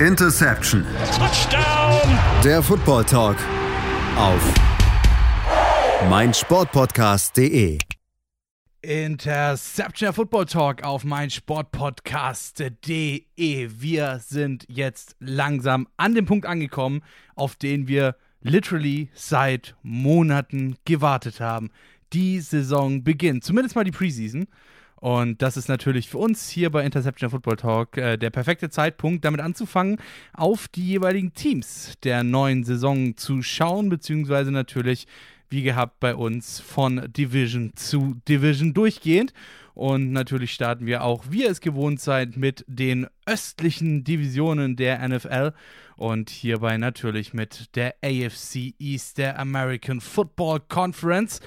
Interception. Touchdown. Der Football Talk auf meinsportpodcast.de. Interception der Football Talk auf meinsportpodcast.de. Wir sind jetzt langsam an dem Punkt angekommen, auf den wir literally seit Monaten gewartet haben. Die Saison beginnt, zumindest mal die Preseason. Und das ist natürlich für uns hier bei Interception Football Talk äh, der perfekte Zeitpunkt, damit anzufangen, auf die jeweiligen Teams der neuen Saison zu schauen, beziehungsweise natürlich, wie gehabt, bei uns von Division zu Division durchgehend. Und natürlich starten wir auch, wie ihr es gewohnt seid, mit den östlichen Divisionen der NFL und hierbei natürlich mit der AFC East, der American Football Conference.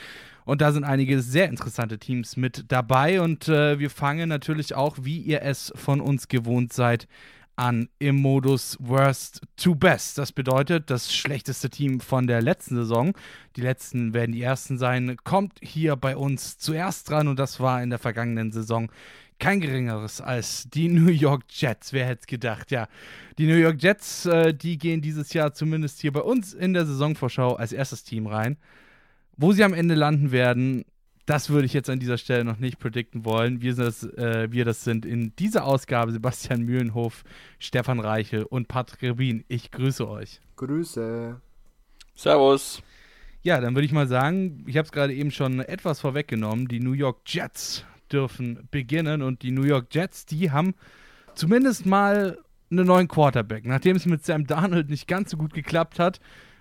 Und da sind einige sehr interessante Teams mit dabei. Und äh, wir fangen natürlich auch, wie ihr es von uns gewohnt seid, an im Modus Worst to Best. Das bedeutet, das schlechteste Team von der letzten Saison, die letzten werden die ersten sein, kommt hier bei uns zuerst dran. Und das war in der vergangenen Saison kein geringeres als die New York Jets. Wer hätte es gedacht? Ja, die New York Jets, äh, die gehen dieses Jahr zumindest hier bei uns in der Saisonvorschau als erstes Team rein. Wo sie am Ende landen werden, das würde ich jetzt an dieser Stelle noch nicht predikten wollen. Wir, das, äh, wir das sind in dieser Ausgabe Sebastian Mühlenhof, Stefan Reichel und Patrick Rubin. Ich grüße euch. Grüße. Servus. Ja, dann würde ich mal sagen, ich habe es gerade eben schon etwas vorweggenommen. Die New York Jets dürfen beginnen und die New York Jets, die haben zumindest mal einen neuen Quarterback. Nachdem es mit Sam Darnold nicht ganz so gut geklappt hat,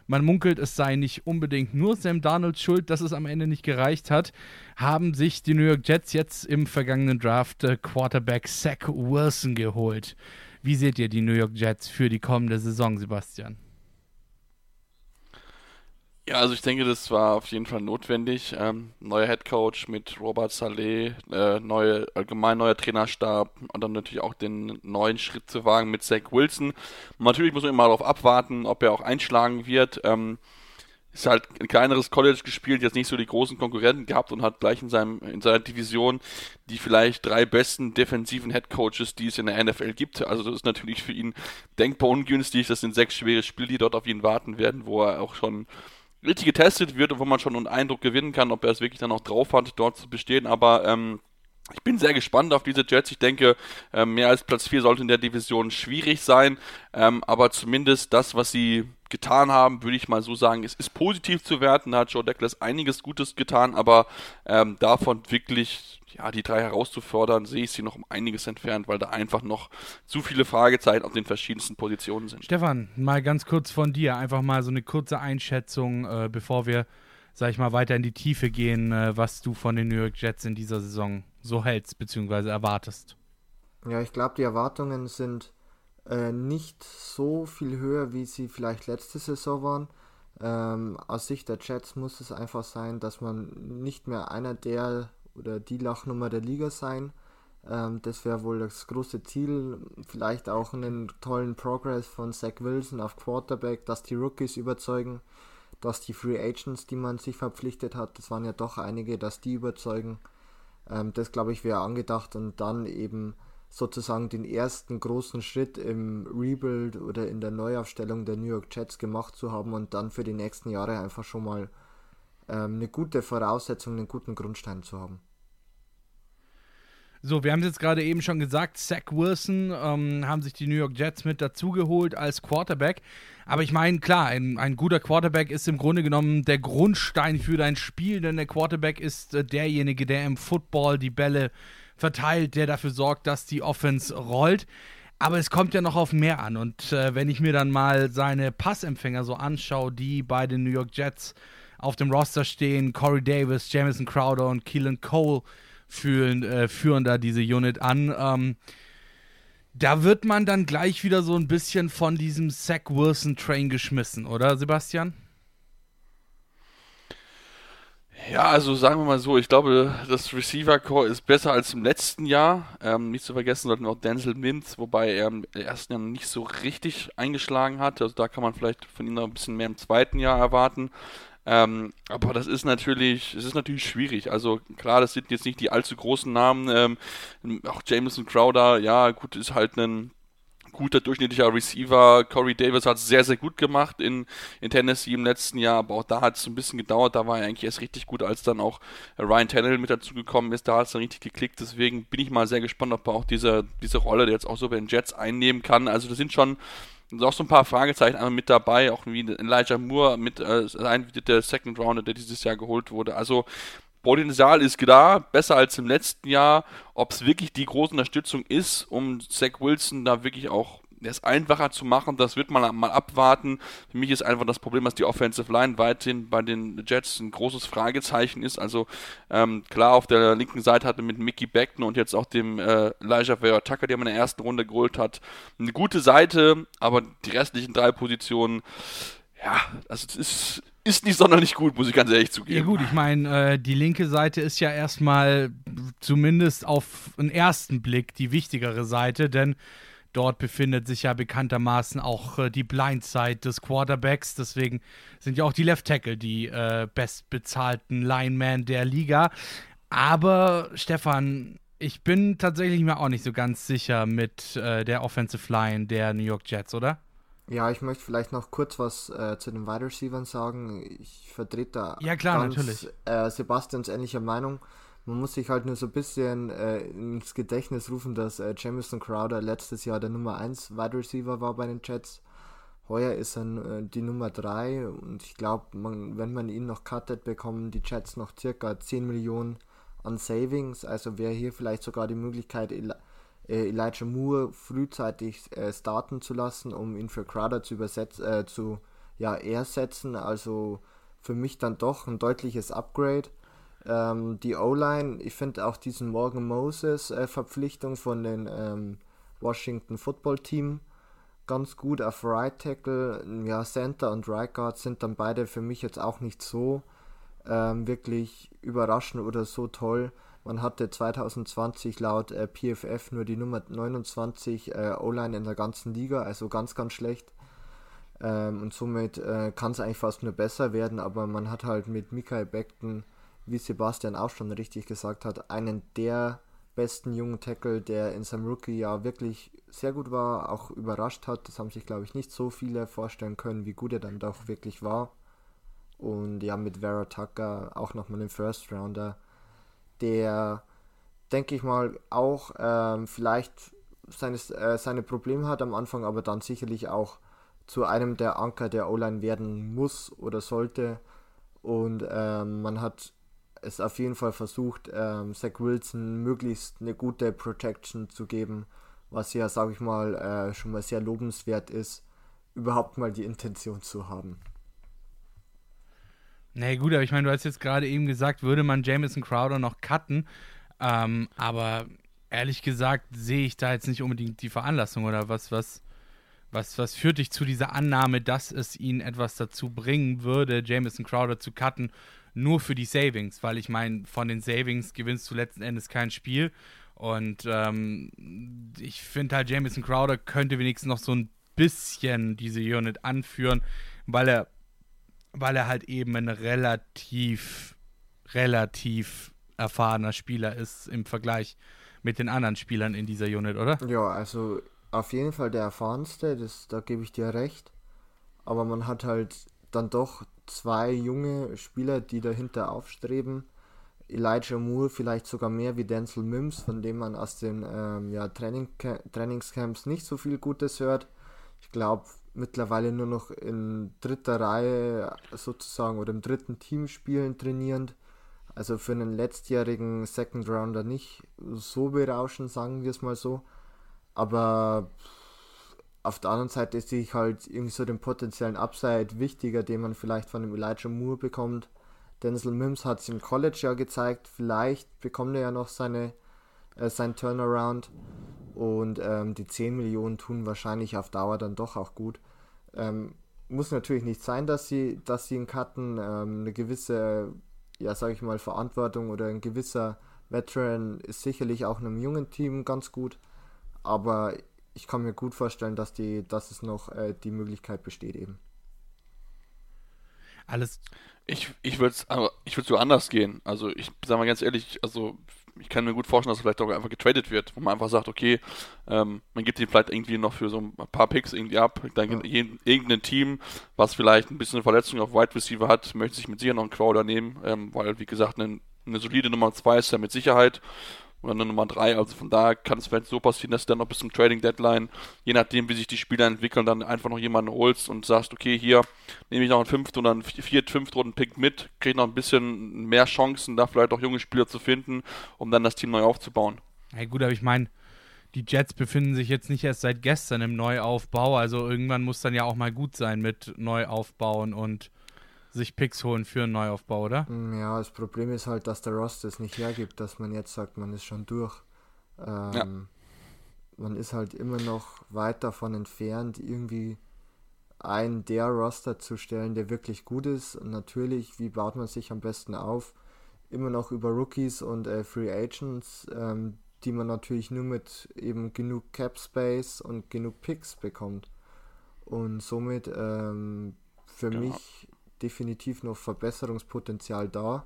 man munkelt, es sei nicht unbedingt nur Sam Darnolds Schuld, dass es am Ende nicht gereicht hat, haben sich die New York Jets jetzt im vergangenen Draft äh, Quarterback Zach Wilson geholt. Wie seht ihr die New York Jets für die kommende Saison, Sebastian? Ja, also ich denke, das war auf jeden Fall notwendig. Ähm, neuer Head Coach mit Robert Saleh, äh, neue, allgemein neuer Trainerstab und dann natürlich auch den neuen Schritt zu wagen mit Zach Wilson. Natürlich muss man immer darauf abwarten, ob er auch einschlagen wird. Ähm, ist halt ein kleineres College gespielt, jetzt nicht so die großen Konkurrenten gehabt und hat gleich in, seinem, in seiner Division die vielleicht drei besten defensiven Head Coaches, die es in der NFL gibt. Also das ist natürlich für ihn denkbar ungünstig. Das sind sechs schwere Spiele, die dort auf ihn warten werden, wo er auch schon richtig getestet wird und wo man schon einen Eindruck gewinnen kann, ob er es wirklich dann auch drauf hat, dort zu bestehen. Aber ähm, ich bin sehr gespannt auf diese Jets. Ich denke, ähm, mehr als Platz 4 sollte in der Division schwierig sein. Ähm, aber zumindest das, was sie getan haben, würde ich mal so sagen, es ist positiv zu werten. Da hat Joe Douglas einiges Gutes getan, aber ähm, davon wirklich ja, die drei herauszufordern, sehe ich sie noch um einiges entfernt, weil da einfach noch zu viele Fragezeichen auf den verschiedensten Positionen sind. Stefan, mal ganz kurz von dir, einfach mal so eine kurze Einschätzung, äh, bevor wir, sag ich mal, weiter in die Tiefe gehen, äh, was du von den New York Jets in dieser Saison so hältst, beziehungsweise erwartest. Ja, ich glaube, die Erwartungen sind äh, nicht so viel höher, wie sie vielleicht letzte Saison waren. Ähm, aus Sicht der Jets muss es einfach sein, dass man nicht mehr einer der oder die Lachnummer der Liga sein. Ähm, das wäre wohl das große Ziel. Vielleicht auch einen tollen Progress von Zach Wilson auf Quarterback, dass die Rookies überzeugen, dass die Free Agents, die man sich verpflichtet hat, das waren ja doch einige, dass die überzeugen. Ähm, das glaube ich wäre angedacht und dann eben sozusagen den ersten großen Schritt im Rebuild oder in der Neuaufstellung der New York Jets gemacht zu haben und dann für die nächsten Jahre einfach schon mal ähm, eine gute Voraussetzung, einen guten Grundstein zu haben. So, wir haben es jetzt gerade eben schon gesagt, Zach Wilson ähm, haben sich die New York Jets mit dazugeholt als Quarterback. Aber ich meine, klar, ein, ein, guter Quarterback ist im Grunde genommen der Grundstein für dein Spiel, denn der Quarterback ist äh, derjenige, der im Football die Bälle verteilt, der dafür sorgt, dass die Offense rollt. Aber es kommt ja noch auf mehr an. Und äh, wenn ich mir dann mal seine Passempfänger so anschaue, die bei den New York Jets auf dem Roster stehen, Corey Davis, Jamison Crowder und Keelan Cole, fühlen, äh, führen da diese Unit an. Ähm, da wird man dann gleich wieder so ein bisschen von diesem Zach Wilson Train geschmissen, oder Sebastian? Ja, also sagen wir mal so, ich glaube, das Receiver Core ist besser als im letzten Jahr. Ähm, nicht zu vergessen sollten auch Denzel Mims, wobei er im ersten Jahr nicht so richtig eingeschlagen hat. Also da kann man vielleicht von ihm noch ein bisschen mehr im zweiten Jahr erwarten. Ähm, aber das ist natürlich, es ist natürlich schwierig. Also klar, das sind jetzt nicht die allzu großen Namen. Ähm, auch Jameson Crowder, ja, gut, ist halt ein guter, durchschnittlicher Receiver. Corey Davis hat es sehr, sehr gut gemacht in, in Tennessee im letzten Jahr, aber auch da hat es ein bisschen gedauert. Da war er eigentlich erst richtig gut, als dann auch Ryan Tannehill mit dazu gekommen ist. Da hat es dann richtig geklickt. Deswegen bin ich mal sehr gespannt, ob er auch diese, diese Rolle jetzt auch so bei den Jets einnehmen kann. Also, das sind schon sind auch so ein paar Fragezeichen mit dabei, auch wie Elijah Moore mit äh, der Second Rounder, der dieses Jahr geholt wurde. Also Potenzial ist da, besser als im letzten Jahr. Ob es wirklich die große Unterstützung ist, um Zach Wilson da wirklich auch es einfacher zu machen, das wird man mal abwarten. Für mich ist einfach das Problem, dass die Offensive Line weiterhin bei den Jets ein großes Fragezeichen ist. Also ähm, klar, auf der linken Seite hatte mit Mickey Beckton und jetzt auch dem äh, Elijah Vera Tucker, der man in der ersten Runde geholt hat, eine gute Seite, aber die restlichen drei Positionen, ja, also es ist ist nicht sonderlich gut, muss ich ganz ehrlich zugeben. Ja gut, ich meine, äh, die linke Seite ist ja erstmal zumindest auf den ersten Blick die wichtigere Seite, denn dort befindet sich ja bekanntermaßen auch äh, die Blindside des Quarterbacks. Deswegen sind ja auch die Left Tackle die äh, bestbezahlten Linemen der Liga. Aber Stefan, ich bin tatsächlich mir auch nicht so ganz sicher mit äh, der Offensive Line der New York Jets, oder? Ja, ich möchte vielleicht noch kurz was äh, zu den Wide Receivers sagen. Ich vertrete da ja, klar, ganz, natürlich. Äh, Sebastians ähnliche Meinung. Man muss sich halt nur so ein bisschen äh, ins Gedächtnis rufen, dass äh, Jamison Crowder letztes Jahr der Nummer 1 Wide Receiver war bei den Jets. Heuer ist er äh, die Nummer 3 und ich glaube, wenn man ihn noch cuttet, bekommen die Jets noch circa 10 Millionen an Savings. Also wäre hier vielleicht sogar die Möglichkeit, äh, Elijah Moore frühzeitig äh, starten zu lassen, um ihn für Crowder zu übersetzen, äh, zu ja, ersetzen. Also für mich dann doch ein deutliches Upgrade. Ähm, die O-Line, ich finde auch diesen Morgan Moses äh, Verpflichtung von den ähm, Washington Football Team ganz gut auf Right Tackle. Ja, Center und Right Guard sind dann beide für mich jetzt auch nicht so ähm, wirklich überraschend oder so toll. Man hatte 2020 laut äh, PFF nur die Nummer 29 äh, O-Line in der ganzen Liga, also ganz, ganz schlecht. Ähm, und somit äh, kann es eigentlich fast nur besser werden, aber man hat halt mit Michael Beckton, wie Sebastian auch schon richtig gesagt hat, einen der besten jungen Tackle, der in seinem Rookie-Jahr wirklich sehr gut war, auch überrascht hat. Das haben sich, glaube ich, nicht so viele vorstellen können, wie gut er dann doch wirklich war. Und ja, mit Vera Tucker auch nochmal den First Rounder der, denke ich mal, auch ähm, vielleicht seine, äh, seine Probleme hat am Anfang, aber dann sicherlich auch zu einem der Anker der O-Line werden muss oder sollte. Und ähm, man hat es auf jeden Fall versucht, ähm, Zach Wilson möglichst eine gute Protection zu geben, was ja, sage ich mal, äh, schon mal sehr lobenswert ist, überhaupt mal die Intention zu haben. Nee, gut, aber ich meine, du hast jetzt gerade eben gesagt, würde man Jamison Crowder noch cutten. Ähm, aber ehrlich gesagt sehe ich da jetzt nicht unbedingt die Veranlassung oder was, was, was, was führt dich zu dieser Annahme, dass es ihn etwas dazu bringen würde, Jamison Crowder zu cutten, nur für die Savings? Weil ich meine, von den Savings gewinnst du letzten Endes kein Spiel. Und ähm, ich finde halt, Jamison Crowder könnte wenigstens noch so ein bisschen diese Unit anführen, weil er weil er halt eben ein relativ, relativ erfahrener Spieler ist im Vergleich mit den anderen Spielern in dieser Unit, oder? Ja, also auf jeden Fall der erfahrenste, das, da gebe ich dir recht. Aber man hat halt dann doch zwei junge Spieler, die dahinter aufstreben. Elijah Moore vielleicht sogar mehr wie Denzel Mims, von dem man aus den ähm, ja, Training Trainingscamps nicht so viel Gutes hört. Ich glaube, mittlerweile nur noch in dritter Reihe sozusagen oder im dritten Team spielen trainierend. Also für einen letztjährigen Second Rounder nicht so berauschend, sagen wir es mal so. Aber auf der anderen Seite sehe ich halt irgendwie so den potenziellen Upside wichtiger, den man vielleicht von dem Elijah Moore bekommt. Denzel Mims hat es im College ja gezeigt, vielleicht bekommt er ja noch seine, äh, sein Turnaround. Und ähm, die 10 Millionen tun wahrscheinlich auf Dauer dann doch auch gut. Ähm, muss natürlich nicht sein, dass sie, dass sie ihn cutten. Ähm, eine gewisse, ja, sag ich mal, Verantwortung oder ein gewisser Veteran ist sicherlich auch einem jungen Team ganz gut. Aber ich kann mir gut vorstellen, dass, die, dass es noch äh, die Möglichkeit besteht eben. Alles. Ich, ich würde es ich so anders gehen. Also ich sage mal ganz ehrlich, also ich kann mir gut vorstellen, dass er vielleicht auch einfach getradet wird, wo man einfach sagt, okay, ähm, man gibt ihn vielleicht irgendwie noch für so ein paar Picks irgendwie ab, dann ja. irgendein Team, was vielleicht ein bisschen Verletzung auf Wide Receiver hat, möchte sich mit sicher noch einen Crowder nehmen, ähm, weil, wie gesagt, eine, eine solide Nummer 2 ist ja mit Sicherheit oder eine Nummer 3. Also von daher kann es vielleicht so passieren, dass du dann noch bis zum Trading Deadline, je nachdem, wie sich die Spieler entwickeln, dann einfach noch jemanden holst und sagst, okay, hier nehme ich noch einen fünften oder einen vierten, fünften Runden Pick mit, kriege noch ein bisschen mehr Chancen, da vielleicht auch junge Spieler zu finden, um dann das Team neu aufzubauen. Ja gut, aber ich meine, die Jets befinden sich jetzt nicht erst seit gestern im Neuaufbau, also irgendwann muss dann ja auch mal gut sein mit Neuaufbauen und sich Picks holen für einen Neuaufbau, oder? Mm, ja, das Problem ist halt, dass der Roster es nicht hergibt, dass man jetzt sagt, man ist schon durch. Ähm, ja. Man ist halt immer noch weit davon entfernt, irgendwie einen der Roster zu stellen, der wirklich gut ist. Und natürlich, wie baut man sich am besten auf? Immer noch über Rookies und äh, Free Agents, ähm, die man natürlich nur mit eben genug Cap Space und genug Picks bekommt. Und somit ähm, für ja. mich definitiv noch Verbesserungspotenzial da.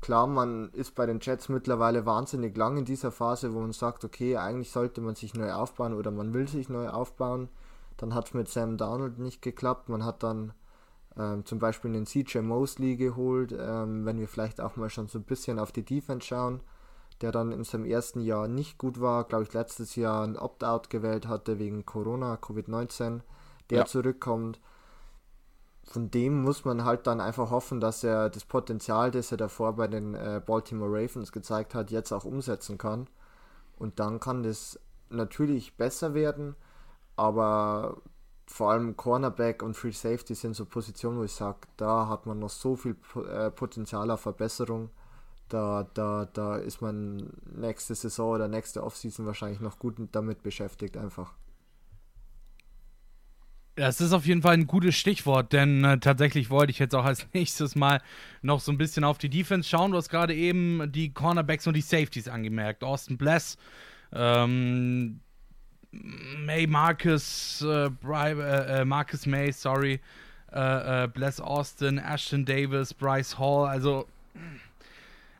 Klar, man ist bei den Jets mittlerweile wahnsinnig lang in dieser Phase, wo man sagt, okay, eigentlich sollte man sich neu aufbauen oder man will sich neu aufbauen. Dann hat es mit Sam Darnold nicht geklappt. Man hat dann ähm, zum Beispiel den CJ Mosley geholt, ähm, wenn wir vielleicht auch mal schon so ein bisschen auf die Defense schauen, der dann in seinem ersten Jahr nicht gut war, glaube ich letztes Jahr ein Opt-out gewählt hatte wegen Corona, Covid-19, der ja. zurückkommt von dem muss man halt dann einfach hoffen, dass er das Potenzial, das er davor bei den äh, Baltimore Ravens gezeigt hat, jetzt auch umsetzen kann. Und dann kann das natürlich besser werden, aber vor allem Cornerback und Free Safety sind so Positionen, wo ich sage, da hat man noch so viel äh, Potenzial auf Verbesserung. Da, da, da ist man nächste Saison oder nächste Offseason wahrscheinlich noch gut damit beschäftigt, einfach. Das ist auf jeden Fall ein gutes Stichwort, denn äh, tatsächlich wollte ich jetzt auch als nächstes mal noch so ein bisschen auf die Defense schauen. Du hast gerade eben die Cornerbacks und die Safeties angemerkt. Austin Bless, ähm, May Marcus, äh, äh, äh, Marcus May, sorry, äh, äh, Bless Austin, Ashton Davis, Bryce Hall. Also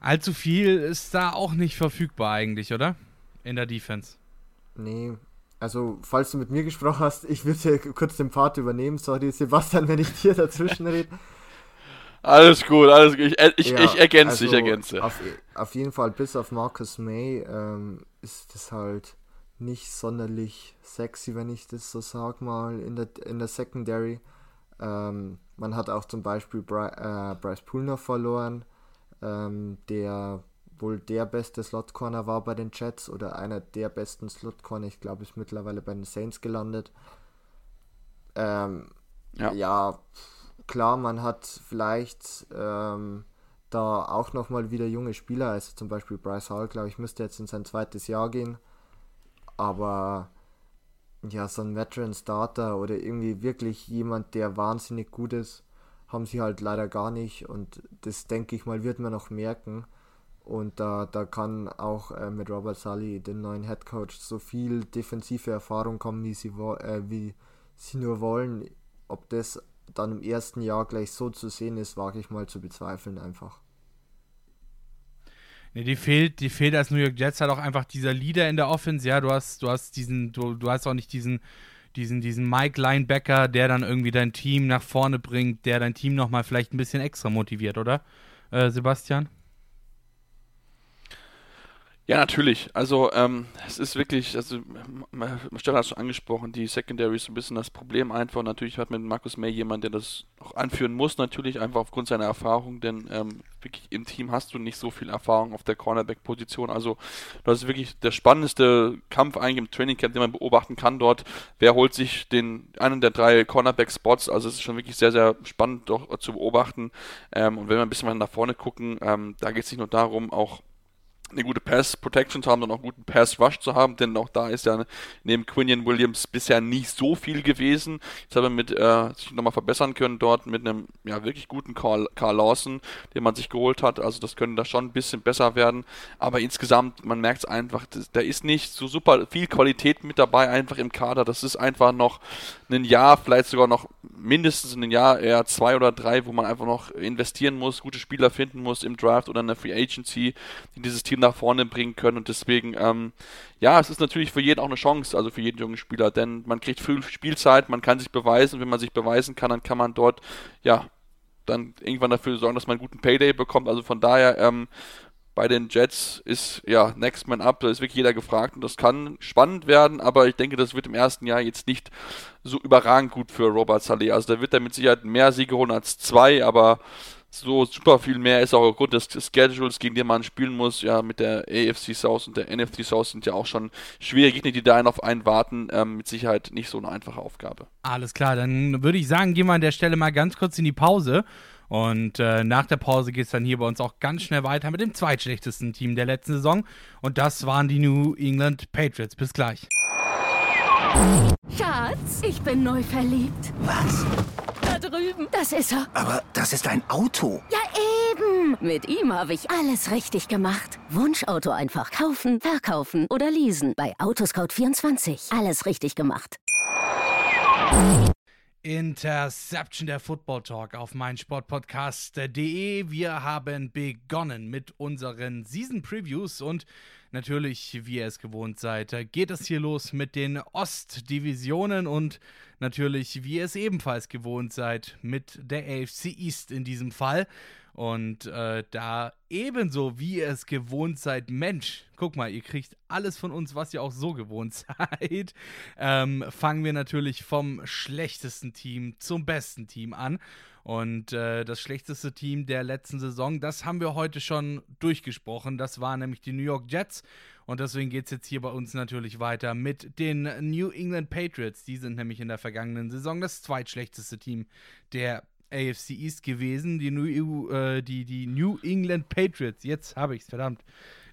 allzu viel ist da auch nicht verfügbar eigentlich, oder? In der Defense. Nee, also, falls du mit mir gesprochen hast, ich würde kurz den Part übernehmen. Sorry, Sebastian, wenn ich dir dazwischen rede. Alles gut, alles gut. Ich, ich, ja, ich ergänze, also ich ergänze. Auf, auf, jeden Fall, bis auf Marcus May ähm, ist das halt nicht sonderlich sexy, wenn ich das so sag mal, in der, in der Secondary. Ähm, man hat auch zum Beispiel Bry, äh, Bryce Poolner verloren, ähm, der wohl der beste Slot Corner war bei den Jets oder einer der besten Slot Corner. Ich glaube, ist mittlerweile bei den Saints gelandet. Ähm, ja. ja. klar, man hat vielleicht ähm, da auch nochmal wieder junge Spieler, also zum Beispiel Bryce Hall, glaube ich, müsste jetzt in sein zweites Jahr gehen. Aber ja, so ein Veteran Starter oder irgendwie wirklich jemand, der wahnsinnig gut ist, haben sie halt leider gar nicht. Und das denke ich mal, wird man noch merken. Und da, da kann auch äh, mit Robert Sully, dem neuen Head Coach, so viel defensive Erfahrung kommen, wie sie, äh, wie sie nur wollen. Ob das dann im ersten Jahr gleich so zu sehen ist, wage ich mal zu bezweifeln einfach. Nee, die fehlt, die fehlt als New York Jets halt auch einfach dieser Leader in der Offense. Ja, du hast, du hast diesen, du, du hast auch nicht diesen, diesen, diesen Mike Linebacker, der dann irgendwie dein Team nach vorne bringt, der dein Team nochmal vielleicht ein bisschen extra motiviert, oder? Äh, Sebastian? Ja, natürlich. Also ähm, es ist wirklich, also Stella hat schon angesprochen, die Secondary ist ein bisschen das Problem einfach. Natürlich hat mit Markus May jemand, der das auch anführen muss, natürlich einfach aufgrund seiner Erfahrung, denn ähm, wirklich im Team hast du nicht so viel Erfahrung auf der Cornerback-Position. Also das ist wirklich der spannendste Kampf eigentlich im Trainingcamp, den man beobachten kann dort. Wer holt sich den einen der drei Cornerback-Spots? Also es ist schon wirklich sehr, sehr spannend doch zu beobachten. Ähm, und wenn wir ein bisschen mal nach vorne gucken, ähm, da geht es nicht nur darum, auch eine gute Pass Protection zu haben und auch einen guten Pass Rush zu haben, denn auch da ist ja neben Quinion Williams bisher nicht so viel gewesen. Jetzt haben wir mit äh, sich nochmal verbessern können dort mit einem ja wirklich guten Carl, Carl Lawson, den man sich geholt hat. Also das könnte da schon ein bisschen besser werden. Aber insgesamt, man merkt es einfach, da ist nicht so super viel Qualität mit dabei einfach im Kader. Das ist einfach noch ein Jahr, vielleicht sogar noch mindestens ein Jahr, eher zwei oder drei, wo man einfach noch investieren muss, gute Spieler finden muss im Draft oder in der Free Agency, die dieses Team nach vorne bringen können. Und deswegen, ähm, ja, es ist natürlich für jeden auch eine Chance, also für jeden jungen Spieler, denn man kriegt viel Spielzeit, man kann sich beweisen. Wenn man sich beweisen kann, dann kann man dort, ja, dann irgendwann dafür sorgen, dass man einen guten Payday bekommt. Also von daher, ähm, bei den Jets ist ja Next Man Up, da ist wirklich jeder gefragt und das kann spannend werden, aber ich denke, das wird im ersten Jahr jetzt nicht so überragend gut für Robert Saleh. Also da wird er mit Sicherheit mehr Siege holen als zwei, aber so super viel mehr ist auch aufgrund des Schedules, gegen den man spielen muss. Ja, mit der AFC South und der NFC South sind ja auch schon schwierige Gegner, die da einen auf einen warten. Ähm, mit Sicherheit nicht so eine einfache Aufgabe. Alles klar, dann würde ich sagen, gehen wir an der Stelle mal ganz kurz in die Pause. Und äh, nach der Pause geht es dann hier bei uns auch ganz schnell weiter mit dem zweitschlechtesten Team der letzten Saison. Und das waren die New England Patriots. Bis gleich. Schatz, ich bin neu verliebt. Was? Da drüben. Das ist er. Aber das ist ein Auto. Ja, eben. Mit ihm habe ich alles richtig gemacht. Wunschauto einfach kaufen, verkaufen oder leasen. Bei Autoscout24. Alles richtig gemacht. Interception der Football Talk auf meinsportpodcast.de. Wir haben begonnen mit unseren Season Previews und natürlich, wie ihr es gewohnt seid, geht es hier los mit den Ostdivisionen und natürlich, wie ihr es ebenfalls gewohnt seid, mit der AFC East in diesem Fall. Und äh, da ebenso wie ihr es gewohnt seid, Mensch, guck mal, ihr kriegt alles von uns, was ihr auch so gewohnt seid, ähm, fangen wir natürlich vom schlechtesten Team zum besten Team an. Und äh, das schlechteste Team der letzten Saison, das haben wir heute schon durchgesprochen. Das waren nämlich die New York Jets. Und deswegen geht es jetzt hier bei uns natürlich weiter mit den New England Patriots. Die sind nämlich in der vergangenen Saison das zweitschlechteste Team der AFC East gewesen. Die New, äh, die, die New England Patriots. Jetzt habe ich es, verdammt.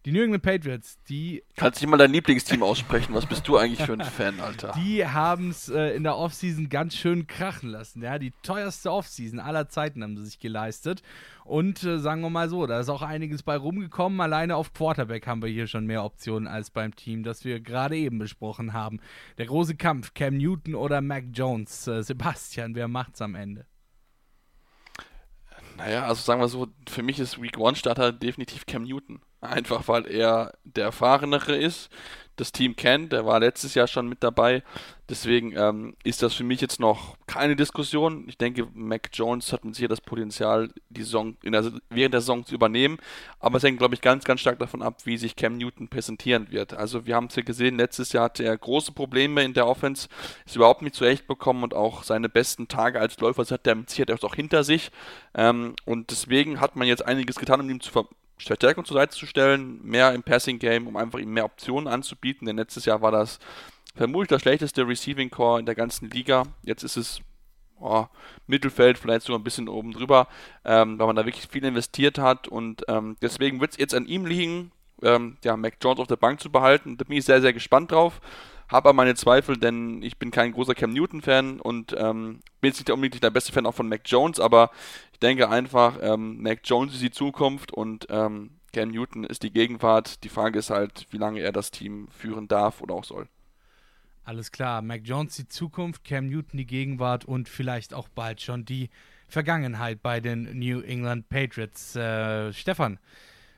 Die New England Patriots, die. Kannst du nicht mal dein Lieblingsteam aussprechen? Was bist du eigentlich für ein Fan, Alter? Die haben es äh, in der Offseason ganz schön krachen lassen. Ja, die teuerste Offseason aller Zeiten haben sie sich geleistet. Und äh, sagen wir mal so, da ist auch einiges bei rumgekommen. Alleine auf Quarterback haben wir hier schon mehr Optionen als beim Team, das wir gerade eben besprochen haben. Der große Kampf, Cam Newton oder Mac Jones. Äh, Sebastian, wer macht's am Ende? Naja, also sagen wir so, für mich ist Week One Starter definitiv Cam Newton. Einfach weil er der Erfahrenere ist, das Team kennt, der war letztes Jahr schon mit dabei. Deswegen ähm, ist das für mich jetzt noch keine Diskussion. Ich denke, Mac Jones hat mit sicher das Potenzial, die Saison der, während der Saison zu übernehmen. Aber es hängt, glaube ich, ganz, ganz stark davon ab, wie sich Cam Newton präsentieren wird. Also wir haben es ja gesehen, letztes Jahr hatte er große Probleme in der Offense, ist überhaupt nicht zurechtbekommen und auch seine besten Tage als Läufer hat er mit Sicherheit auch hinter sich. Ähm, und deswegen hat man jetzt einiges getan, um ihm zu ver Verstärkung zur Seite zu stellen, mehr im Passing Game, um einfach ihm mehr Optionen anzubieten. Denn letztes Jahr war das vermutlich das schlechteste Receiving Core in der ganzen Liga. Jetzt ist es oh, Mittelfeld, vielleicht sogar ein bisschen oben drüber, ähm, weil man da wirklich viel investiert hat. Und ähm, deswegen wird es jetzt an ihm liegen, ähm, ja, Mac Jones auf der Bank zu behalten. Da bin ich sehr, sehr gespannt drauf. Habe aber meine Zweifel, denn ich bin kein großer Cam Newton-Fan und ähm, bin jetzt nicht unbedingt der beste Fan auch von Mac Jones, aber ich denke einfach, ähm, Mac Jones ist die Zukunft und ähm, Cam Newton ist die Gegenwart. Die Frage ist halt, wie lange er das Team führen darf oder auch soll. Alles klar, Mac Jones die Zukunft, Cam Newton die Gegenwart und vielleicht auch bald schon die Vergangenheit bei den New England Patriots. Äh, Stefan,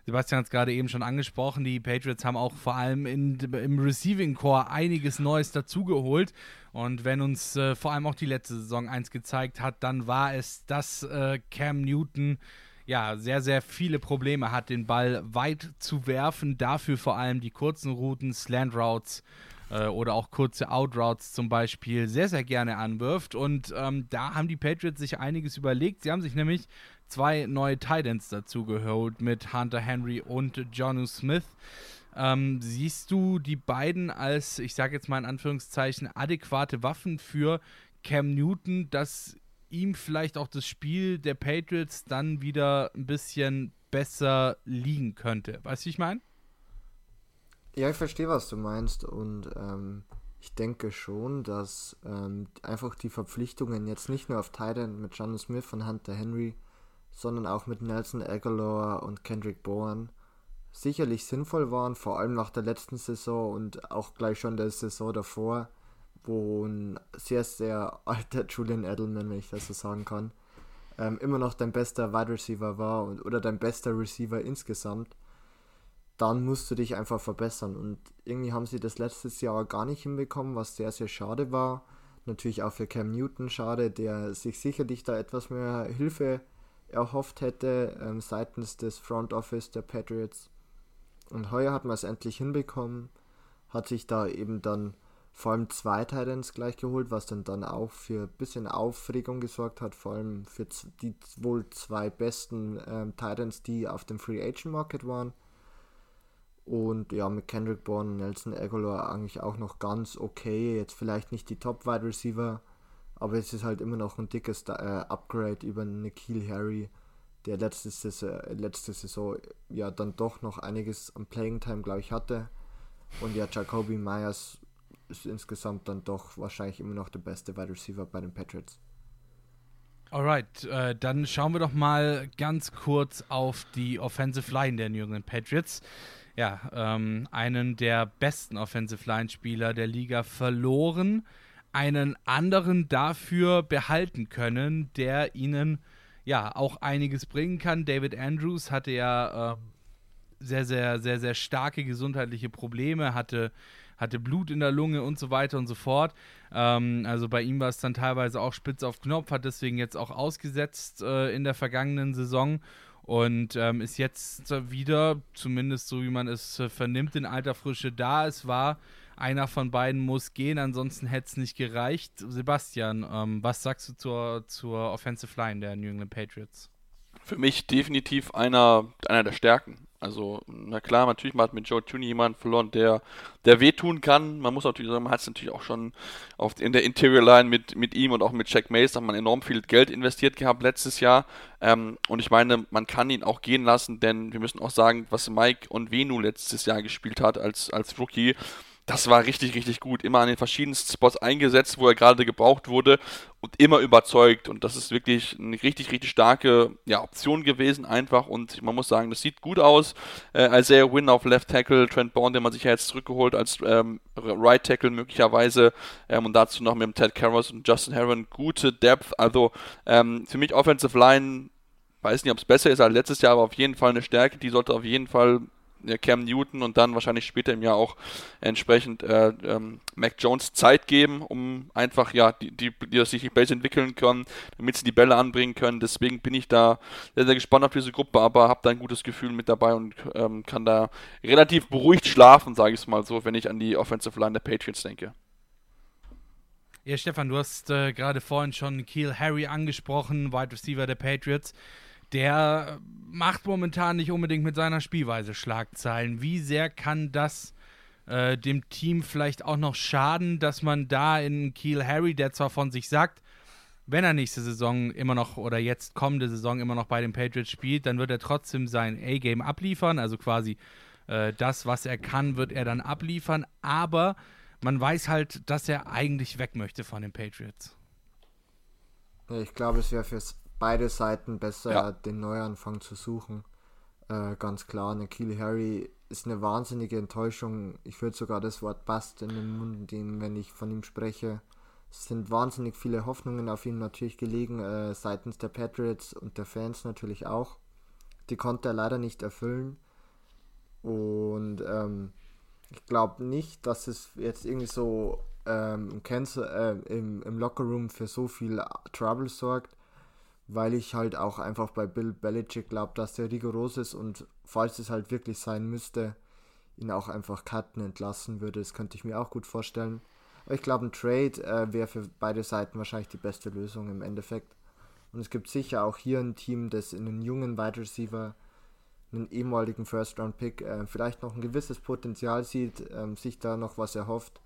Sebastian hat es gerade eben schon angesprochen, die Patriots haben auch vor allem in, im Receiving Core einiges Neues dazugeholt. Und wenn uns äh, vor allem auch die letzte Saison eins gezeigt hat, dann war es, dass äh, Cam Newton ja sehr, sehr viele Probleme hat, den Ball weit zu werfen. Dafür vor allem die kurzen Routen, Slant Routes äh, oder auch kurze Outroutes zum Beispiel sehr, sehr gerne anwirft. Und ähm, da haben die Patriots sich einiges überlegt. Sie haben sich nämlich zwei neue Titans dazu geholt mit Hunter Henry und Jonu Smith. Ähm, siehst du die beiden als, ich sage jetzt mal in Anführungszeichen, adäquate Waffen für Cam Newton, dass ihm vielleicht auch das Spiel der Patriots dann wieder ein bisschen besser liegen könnte? Weißt du, ich meine? Ja, ich verstehe, was du meinst und ähm, ich denke schon, dass ähm, einfach die Verpflichtungen jetzt nicht nur auf Titan mit John Smith und Hunter Henry sondern auch mit Nelson Aguilar und Kendrick Bourne sicherlich sinnvoll waren, vor allem nach der letzten Saison und auch gleich schon der Saison davor, wo sehr, sehr alter Julian Edelman, wenn ich das so sagen kann, ähm, immer noch dein bester Wide Receiver war und, oder dein bester Receiver insgesamt, dann musst du dich einfach verbessern. Und irgendwie haben sie das letztes Jahr gar nicht hinbekommen, was sehr, sehr schade war. Natürlich auch für Cam Newton schade, der sich sicherlich da etwas mehr Hilfe erhofft hätte ähm, seitens des Front Office der Patriots. Und heuer hat man es endlich hinbekommen, hat sich da eben dann vor allem zwei Titans gleich geholt, was dann dann auch für ein bisschen Aufregung gesorgt hat, vor allem für die wohl zwei besten ähm, Titans, die auf dem Free Agent Market waren. Und ja, mit Kendrick Bourne und Nelson Aguilar eigentlich auch noch ganz okay. Jetzt vielleicht nicht die Top Wide Receiver, aber es ist halt immer noch ein dickes äh, Upgrade über Nikhil Harry, der letzte Saison, letzte Saison ja dann doch noch einiges an Playing Time, glaube ich, hatte. Und ja, Jacoby Myers ist insgesamt dann doch wahrscheinlich immer noch der beste Wide Receiver bei den Patriots. Alright, äh, dann schauen wir doch mal ganz kurz auf die Offensive Line der New England Patriots. Ja, ähm, einen der besten Offensive Line-Spieler der Liga verloren, einen anderen dafür behalten können, der ihnen ja auch einiges bringen kann. David Andrews hatte ja äh, sehr, sehr, sehr, sehr starke gesundheitliche Probleme, hatte hatte Blut in der Lunge und so weiter und so fort. Ähm, also bei ihm war es dann teilweise auch spitz auf Knopf, hat deswegen jetzt auch ausgesetzt äh, in der vergangenen Saison und ähm, ist jetzt wieder, zumindest so wie man es äh, vernimmt, in alter Frische da. Es war einer von beiden muss gehen, ansonsten hätte es nicht gereicht. Sebastian, ähm, was sagst du zur, zur Offensive Line der New England Patriots? Für mich definitiv einer, einer der Stärken. Also, na klar, natürlich, man hat mit Joe Tooney jemanden verloren, der, der wehtun kann. Man muss natürlich sagen, man hat es natürlich auch schon auf, in der Interior Line mit, mit ihm und auch mit Jack Mace, da hat man enorm viel Geld investiert gehabt letztes Jahr. Ähm, und ich meine, man kann ihn auch gehen lassen, denn wir müssen auch sagen, was Mike und Venu letztes Jahr gespielt hat als, als Rookie das war richtig, richtig gut. Immer an den verschiedensten Spots eingesetzt, wo er gerade gebraucht wurde und immer überzeugt. Und das ist wirklich eine richtig, richtig starke ja, Option gewesen, einfach. Und man muss sagen, das sieht gut aus. Äh, Isaiah Win auf Left Tackle, Trent Bourne, den man sich ja jetzt zurückgeholt als ähm, Right Tackle möglicherweise. Ähm, und dazu noch mit dem Ted Karras und Justin Heron gute Depth. Also ähm, für mich Offensive Line weiß nicht, ob es besser ist als letztes Jahr, aber auf jeden Fall eine Stärke. Die sollte auf jeden Fall Cam Newton und dann wahrscheinlich später im Jahr auch entsprechend äh, ähm, Mac Jones Zeit geben, um einfach, ja, die, die, die sich die Base entwickeln können, damit sie die Bälle anbringen können. Deswegen bin ich da sehr, sehr gespannt auf diese Gruppe, aber habe da ein gutes Gefühl mit dabei und ähm, kann da relativ beruhigt schlafen, sage ich es mal so, wenn ich an die Offensive Line der Patriots denke. Ja, Stefan, du hast äh, gerade vorhin schon Keel Harry angesprochen, Wide Receiver der Patriots der macht momentan nicht unbedingt mit seiner Spielweise Schlagzeilen. Wie sehr kann das äh, dem Team vielleicht auch noch schaden, dass man da in Kiel Harry, der zwar von sich sagt, wenn er nächste Saison immer noch oder jetzt kommende Saison immer noch bei den Patriots spielt, dann wird er trotzdem sein A-Game abliefern, also quasi äh, das, was er kann, wird er dann abliefern, aber man weiß halt, dass er eigentlich weg möchte von den Patriots. Ich glaube, es wäre fürs beide Seiten besser, ja. den Neuanfang zu suchen. Äh, ganz klar, Nikhil Harry ist eine wahnsinnige Enttäuschung. Ich würde sogar das Wort Bast in den Mund nehmen, wenn ich von ihm spreche. Es sind wahnsinnig viele Hoffnungen auf ihn natürlich gelegen, äh, seitens der Patriots und der Fans natürlich auch. Die konnte er leider nicht erfüllen. Und ähm, ich glaube nicht, dass es jetzt irgendwie so ähm, im, Cancel, äh, im, im Lockerroom für so viel Trouble sorgt weil ich halt auch einfach bei Bill Belichick glaube, dass der rigoros ist und falls es halt wirklich sein müsste, ihn auch einfach cutten entlassen würde. Das könnte ich mir auch gut vorstellen. Aber ich glaube, ein Trade äh, wäre für beide Seiten wahrscheinlich die beste Lösung im Endeffekt. Und es gibt sicher auch hier ein Team, das in einen jungen Wide Receiver, einen ehemaligen First-Round-Pick, äh, vielleicht noch ein gewisses Potenzial sieht, äh, sich da noch was erhofft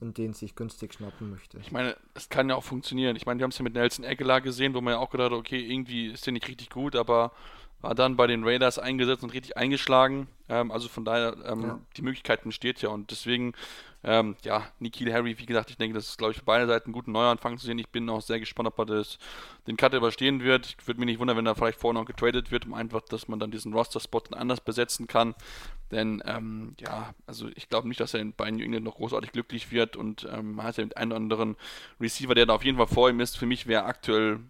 und den sich günstig schnappen möchte. Ich meine, es kann ja auch funktionieren. Ich meine, wir haben es ja mit Nelson Aguilar gesehen, wo man ja auch gedacht hat, okay, irgendwie ist der nicht richtig gut, aber war dann bei den Raiders eingesetzt und richtig eingeschlagen. Ähm, also von daher, ähm, ja. die Möglichkeit besteht ja und deswegen, ähm, ja, Nikhil Harry, wie gesagt, ich denke, das ist, glaube ich, für beide Seiten ein guter Neuanfang zu sehen. Ich bin auch sehr gespannt, ob er das, den Cut überstehen wird. Ich würde mich nicht wundern, wenn er vielleicht vorher noch getradet wird, um einfach, dass man dann diesen Roster-Spot anders besetzen kann. Denn, ähm, ja, also ich glaube nicht, dass er bei New England noch großartig glücklich wird und ähm, man hat ja mit einem oder anderen Receiver, der da auf jeden Fall vor ihm ist. Für mich wäre aktuell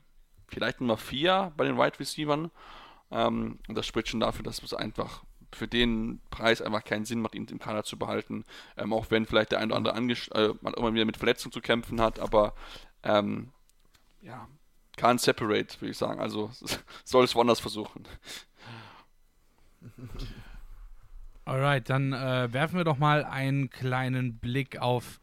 vielleicht Nummer 4 bei den Wide Receivers. Ähm, und das spricht schon dafür, dass es einfach für den Preis einfach keinen Sinn macht, ihn im Kader zu behalten. Ähm, auch wenn vielleicht der ein oder andere äh, man immer wieder mit Verletzungen zu kämpfen hat, aber ähm, ja, can't separate, würde ich sagen. Also soll es woanders versuchen. Alright, dann äh, werfen wir doch mal einen kleinen Blick auf,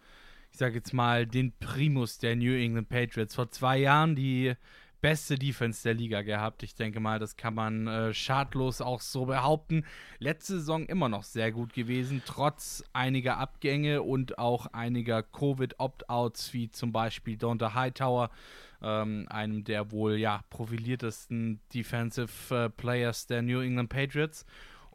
ich sage jetzt mal, den Primus der New England Patriots. Vor zwei Jahren die beste Defense der Liga gehabt. Ich denke mal, das kann man äh, schadlos auch so behaupten. Letzte Saison immer noch sehr gut gewesen, trotz einiger Abgänge und auch einiger Covid-Opt-outs, wie zum Beispiel Donta Hightower, ähm, einem der wohl ja profiliertesten Defensive äh, Players der New England Patriots.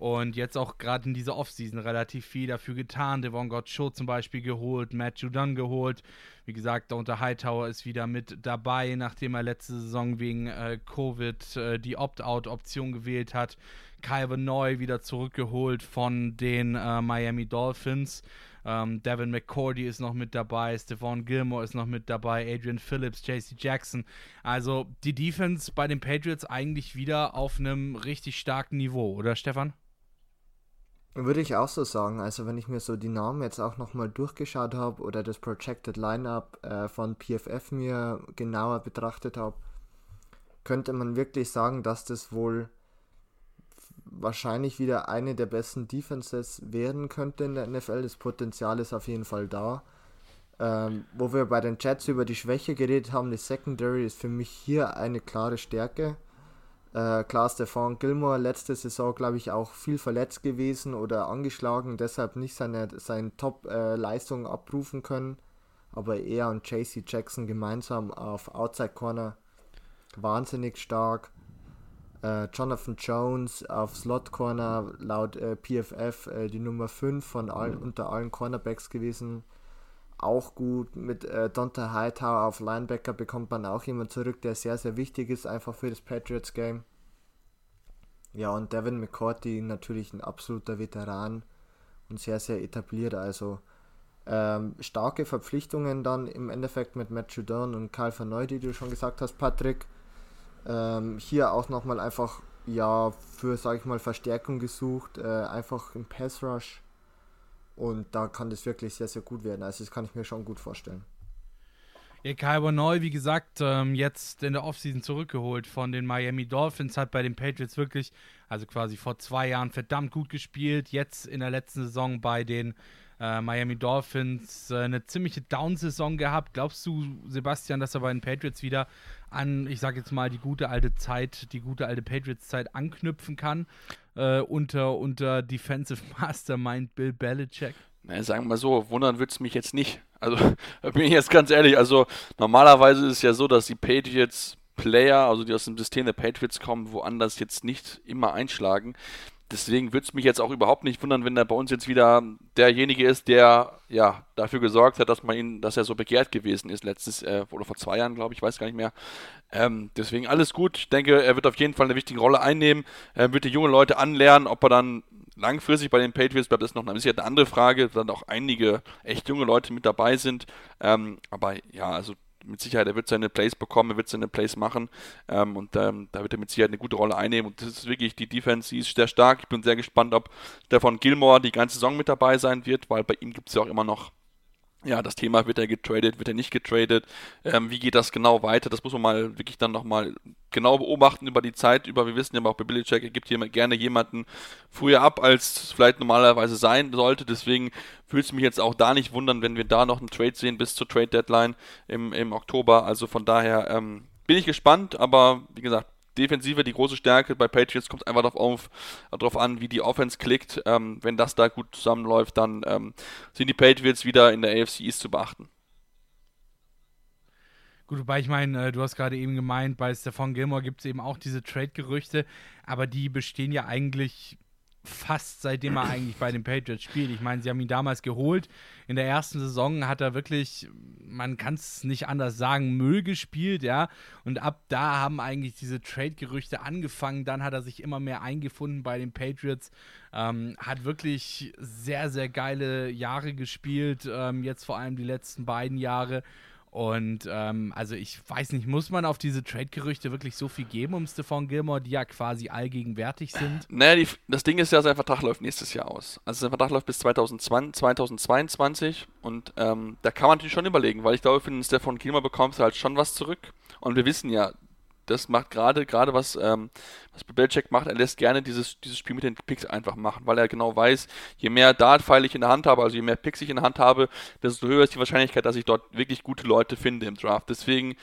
Und jetzt auch gerade in dieser Offseason relativ viel dafür getan. Devon Gott zum Beispiel geholt, Matt Judon geholt. Wie gesagt, Donta Hightower ist wieder mit dabei, nachdem er letzte Saison wegen äh, Covid äh, die Opt-out-Option gewählt hat. Calvin Neu wieder zurückgeholt von den äh, Miami Dolphins. Ähm, Devin McCordy ist noch mit dabei, Stephon Gilmore ist noch mit dabei, Adrian Phillips, JC Jackson. Also die Defense bei den Patriots eigentlich wieder auf einem richtig starken Niveau, oder Stefan? Würde ich auch so sagen. Also wenn ich mir so die Namen jetzt auch nochmal durchgeschaut habe oder das Projected Lineup äh, von PFF mir genauer betrachtet habe, könnte man wirklich sagen, dass das wohl wahrscheinlich wieder eine der besten Defenses werden könnte in der NFL. Das Potenzial ist auf jeden Fall da. Ähm, wo wir bei den Jets über die Schwäche geredet haben, die Secondary ist für mich hier eine klare Stärke. Äh, klar, Stefan Gilmore letzte Saison, glaube ich, auch viel verletzt gewesen oder angeschlagen, deshalb nicht seine, seine Top-Leistung äh, abrufen können. Aber er und JC Jackson gemeinsam auf Outside Corner wahnsinnig stark. Äh, Jonathan Jones auf Slot Corner laut äh, PFF äh, die Nummer 5 von allen, unter allen Cornerbacks gewesen auch gut. Mit äh, Dante Hightower auf Linebacker bekommt man auch jemand zurück, der sehr, sehr wichtig ist, einfach für das Patriots-Game. Ja, und Devin McCourty natürlich ein absoluter Veteran und sehr, sehr etabliert. Also ähm, starke Verpflichtungen dann im Endeffekt mit Matt Judon und Karl Verneu, die du schon gesagt hast, Patrick. Ähm, hier auch nochmal einfach, ja, für, sag ich mal, Verstärkung gesucht. Äh, einfach im Pass Rush und da kann das wirklich sehr, sehr gut werden. Also das kann ich mir schon gut vorstellen. Ja, Kyle Neu, wie gesagt, ähm, jetzt in der Offseason zurückgeholt von den Miami Dolphins, hat bei den Patriots wirklich, also quasi vor zwei Jahren verdammt gut gespielt. Jetzt in der letzten Saison bei den äh, Miami Dolphins äh, eine ziemliche Down-Saison gehabt. Glaubst du, Sebastian, dass er bei den Patriots wieder an, ich sag jetzt mal, die gute alte Zeit, die gute alte Patriots-Zeit anknüpfen kann? äh, unter, unter Defensive Mastermind Bill Belichick? Na, sagen wir mal so, wundern würde es mich jetzt nicht. Also, bin ich jetzt ganz ehrlich. Also, normalerweise ist es ja so, dass die Patriots Player, also die aus dem System der Patriots kommen, woanders jetzt nicht immer einschlagen. Deswegen würde es mich jetzt auch überhaupt nicht wundern, wenn er bei uns jetzt wieder derjenige ist, der ja dafür gesorgt hat, dass man ihn, dass er so begehrt gewesen ist letztes äh, oder vor zwei Jahren, glaube ich, weiß gar nicht mehr. Ähm, deswegen alles gut. Ich denke, er wird auf jeden Fall eine wichtige Rolle einnehmen. Er wird die jungen Leute anlernen, ob er dann langfristig bei den Patriots bleibt, ist noch eine, ist eine andere Frage, da dann auch einige echt junge Leute mit dabei sind. Ähm, aber ja, also mit Sicherheit, er wird seine Plays bekommen, er wird seine Plays machen ähm, und ähm, da wird er mit Sicherheit eine gute Rolle einnehmen und das ist wirklich, die Defense, die ist sehr stark. Ich bin sehr gespannt, ob Stefan Gilmore die ganze Saison mit dabei sein wird, weil bei ihm gibt es ja auch immer noch ja, das Thema, wird er getradet, wird er nicht getradet, ähm, wie geht das genau weiter, das muss man mal wirklich dann nochmal genau beobachten über die Zeit, über, wir wissen ja auch bei Billy Check, er gibt jemand, gerne jemanden früher ab, als vielleicht normalerweise sein sollte, deswegen würde es mich jetzt auch da nicht wundern, wenn wir da noch einen Trade sehen bis zur Trade Deadline im, im Oktober, also von daher ähm, bin ich gespannt, aber wie gesagt, Defensive die große Stärke. Bei Patriots kommt einfach darauf, auf, darauf an, wie die Offense klickt. Ähm, wenn das da gut zusammenläuft, dann ähm, sind die Patriots wieder in der AFC East zu beachten. Gut, wobei ich meine, äh, du hast gerade eben gemeint, bei Stefan Gilmore gibt es eben auch diese Trade-Gerüchte, aber die bestehen ja eigentlich fast seitdem er eigentlich bei den Patriots spielt. Ich meine, sie haben ihn damals geholt. In der ersten Saison hat er wirklich, man kann es nicht anders sagen, Müll gespielt, ja. Und ab da haben eigentlich diese Trade-Gerüchte angefangen. Dann hat er sich immer mehr eingefunden bei den Patriots. Ähm, hat wirklich sehr, sehr geile Jahre gespielt. Ähm, jetzt vor allem die letzten beiden Jahre. Und ähm, also ich weiß nicht, muss man auf diese Trade-Gerüchte wirklich so viel geben um Stephon Gilmore, die ja quasi allgegenwärtig sind? Naja, die, das Ding ist ja, sein Vertrag läuft nächstes Jahr aus. Also sein Vertrag läuft bis 2020, 2022 und ähm, da kann man natürlich schon überlegen, weil ich glaube, für den Stephon Gilmore bekommst du halt schon was zurück. Und wir wissen ja, das macht gerade, gerade was, ähm, was Belichick macht, er lässt gerne dieses, dieses Spiel mit den Picks einfach machen, weil er genau weiß, je mehr Dart-Pfeile ich in der Hand habe, also je mehr Picks ich in der Hand habe, desto höher ist die Wahrscheinlichkeit, dass ich dort wirklich gute Leute finde im Draft. Deswegen,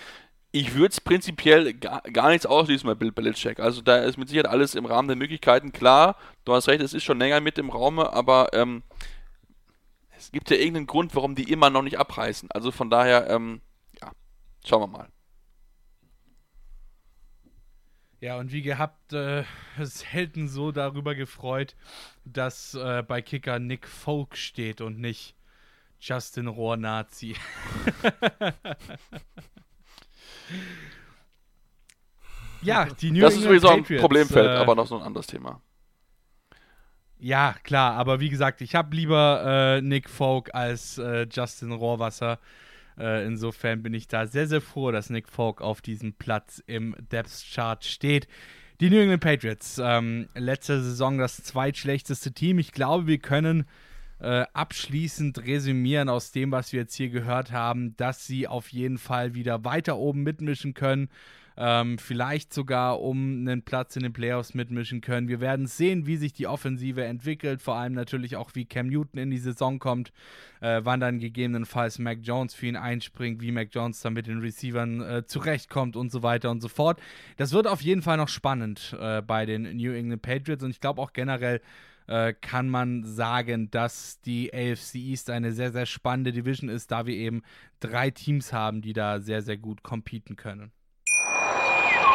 ich würde es prinzipiell gar, gar nichts ausschließen bei Bill Belichick. Also da ist mit Sicherheit alles im Rahmen der Möglichkeiten klar. Du hast recht, es ist schon länger mit im Raume, aber ähm, es gibt ja irgendeinen Grund, warum die immer noch nicht abreißen. Also von daher, ähm, ja, schauen wir mal. Ja, und wie gehabt, äh, es Helden so darüber gefreut, dass äh, bei Kicker Nick Folk steht und nicht Justin Rohr-Nazi. ja, die New Das ist England sowieso ein Problemfeld, äh, aber noch so ein anderes Thema. Ja, klar, aber wie gesagt, ich habe lieber äh, Nick Folk als äh, Justin Rohrwasser. Äh, insofern bin ich da sehr, sehr froh, dass Nick Folk auf diesem Platz im Depth Chart steht. Die New England Patriots, ähm, letzte Saison das zweitschlechteste Team. Ich glaube, wir können äh, abschließend resümieren aus dem, was wir jetzt hier gehört haben, dass sie auf jeden Fall wieder weiter oben mitmischen können. Ähm, vielleicht sogar um einen Platz in den Playoffs mitmischen können. Wir werden sehen, wie sich die Offensive entwickelt, vor allem natürlich auch, wie Cam Newton in die Saison kommt, äh, wann dann gegebenenfalls Mac Jones für ihn einspringt, wie Mac Jones dann mit den Receivern äh, zurechtkommt und so weiter und so fort. Das wird auf jeden Fall noch spannend äh, bei den New England Patriots und ich glaube auch generell äh, kann man sagen, dass die AFC East eine sehr, sehr spannende Division ist, da wir eben drei Teams haben, die da sehr, sehr gut competen können.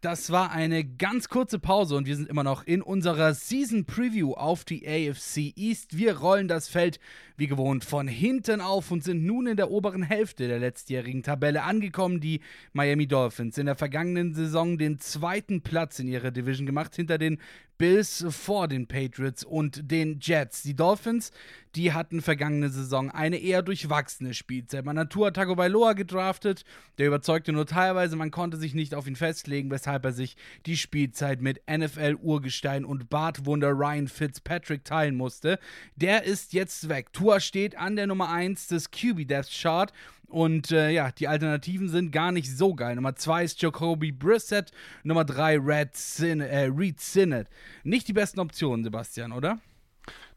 das war eine ganz kurze Pause und wir sind immer noch in unserer Season Preview auf die AFC East. Wir rollen das Feld wie gewohnt von hinten auf und sind nun in der oberen Hälfte der letztjährigen Tabelle angekommen. Die Miami Dolphins in der vergangenen Saison den zweiten Platz in ihrer Division gemacht, hinter den Bills vor den Patriots und den Jets. Die Dolphins, die hatten vergangene Saison eine eher durchwachsene Spielzeit. Man hat Tua Tagovailoa gedraftet, der überzeugte nur teilweise, man konnte sich nicht auf ihn festlegen, weshalb er sich die Spielzeit mit NFL-Urgestein und Bartwunder Ryan Fitzpatrick teilen musste. Der ist jetzt weg. Tua steht an der Nummer 1 des QB Death Chart und äh, ja, die Alternativen sind gar nicht so geil. Nummer 2 ist Jacoby Brissett, Nummer 3 Red Sin äh, Reed Sinnett. Nicht die besten Optionen, Sebastian, oder?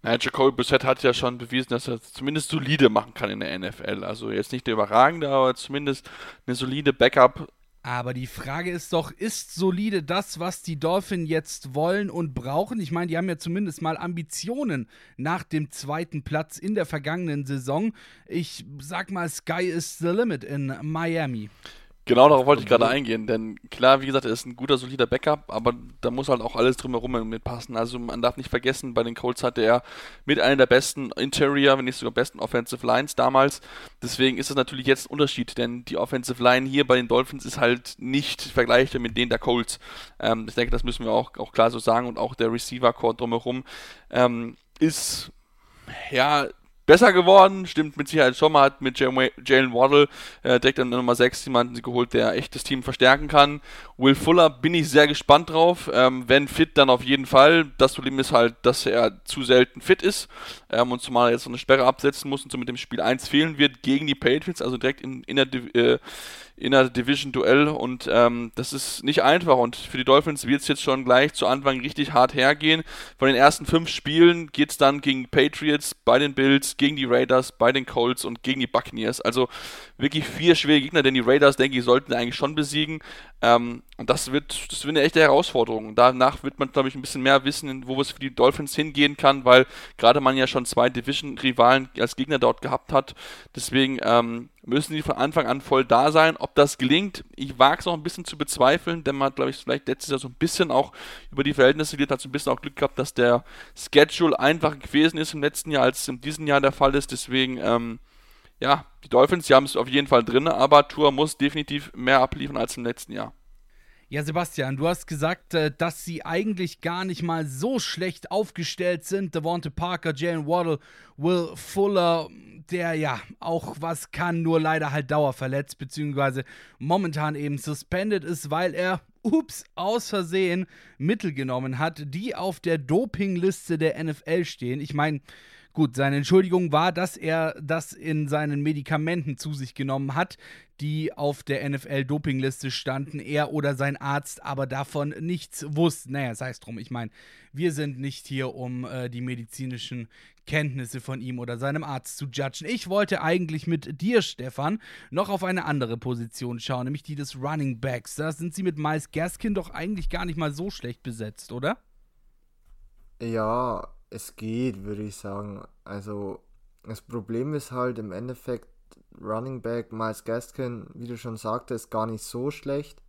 Naja, Jacoby Brissett hat ja schon bewiesen, dass er zumindest solide machen kann in der NFL. Also jetzt nicht der überragende, aber zumindest eine solide Backup. Aber die Frage ist doch, ist solide das, was die Dolphins jetzt wollen und brauchen? Ich meine, die haben ja zumindest mal Ambitionen nach dem zweiten Platz in der vergangenen Saison. Ich sag mal, Sky is the limit in Miami. Genau darauf wollte ich gerade eingehen, denn klar, wie gesagt, er ist ein guter, solider Backup, aber da muss halt auch alles drumherum mitpassen. Also man darf nicht vergessen, bei den Colts hatte er mit einer der besten Interior, wenn nicht sogar besten Offensive Lines damals. Deswegen ist das natürlich jetzt ein Unterschied, denn die Offensive Line hier bei den Dolphins ist halt nicht vergleichbar mit denen der Colts. Ähm, ich denke, das müssen wir auch, auch klar so sagen und auch der Receiver-Core drumherum ähm, ist ja besser geworden, stimmt mit Sicherheit schon mal, hat mit Jalen Waddle äh, direkt an Nummer 6 jemanden geholt, der echt das Team verstärken kann Will Fuller bin ich sehr gespannt drauf. Ähm, wenn fit, dann auf jeden Fall. Das Problem ist halt, dass er zu selten fit ist ähm, und zumal er jetzt so eine Sperre absetzen muss und so mit dem Spiel 1 fehlen wird gegen die Patriots, also direkt in, in der, äh, Inner Division Duell und ähm, das ist nicht einfach und für die Dolphins wird es jetzt schon gleich zu Anfang richtig hart hergehen. Von den ersten fünf Spielen geht es dann gegen Patriots, bei den Bills, gegen die Raiders, bei den Colts und gegen die Buccaneers. Also wirklich vier schwere Gegner, denn die Raiders, denke ich, sollten eigentlich schon besiegen. Ähm, und das wird, das wird eine echte Herausforderung. Danach wird man, glaube ich, ein bisschen mehr wissen, wo es für die Dolphins hingehen kann, weil gerade man ja schon zwei Division-Rivalen als Gegner dort gehabt hat. Deswegen ähm, müssen die von Anfang an voll da sein. Ob das gelingt, ich wage es noch ein bisschen zu bezweifeln, denn man hat, glaube ich, vielleicht letztes Jahr so ein bisschen auch über die Verhältnisse geredet, hat so ein bisschen auch Glück gehabt, dass der Schedule einfacher gewesen ist im letzten Jahr, als es in diesem Jahr der Fall ist. Deswegen, ähm, ja, die Dolphins, die haben es auf jeden Fall drin, aber Tour muss definitiv mehr abliefern als im letzten Jahr. Ja, Sebastian, du hast gesagt, äh, dass sie eigentlich gar nicht mal so schlecht aufgestellt sind. Devonta Parker, Jalen Waddle, Will Fuller, der ja auch was kann, nur leider halt dauerverletzt, beziehungsweise momentan eben suspended ist, weil er, ups, aus Versehen Mittel genommen hat, die auf der Dopingliste der NFL stehen. Ich meine, Gut, seine Entschuldigung war, dass er das in seinen Medikamenten zu sich genommen hat, die auf der NFL-Dopingliste standen, er oder sein Arzt aber davon nichts wussten. Naja, sei es drum. Ich meine, wir sind nicht hier, um äh, die medizinischen Kenntnisse von ihm oder seinem Arzt zu judgen. Ich wollte eigentlich mit dir, Stefan, noch auf eine andere Position schauen, nämlich die des Running Backs. Da sind sie mit Miles Gaskin doch eigentlich gar nicht mal so schlecht besetzt, oder? Ja, es geht, würde ich sagen. Also, das Problem ist halt im Endeffekt, Running Back Miles Gaskin, wie du schon sagtest, gar nicht so schlecht.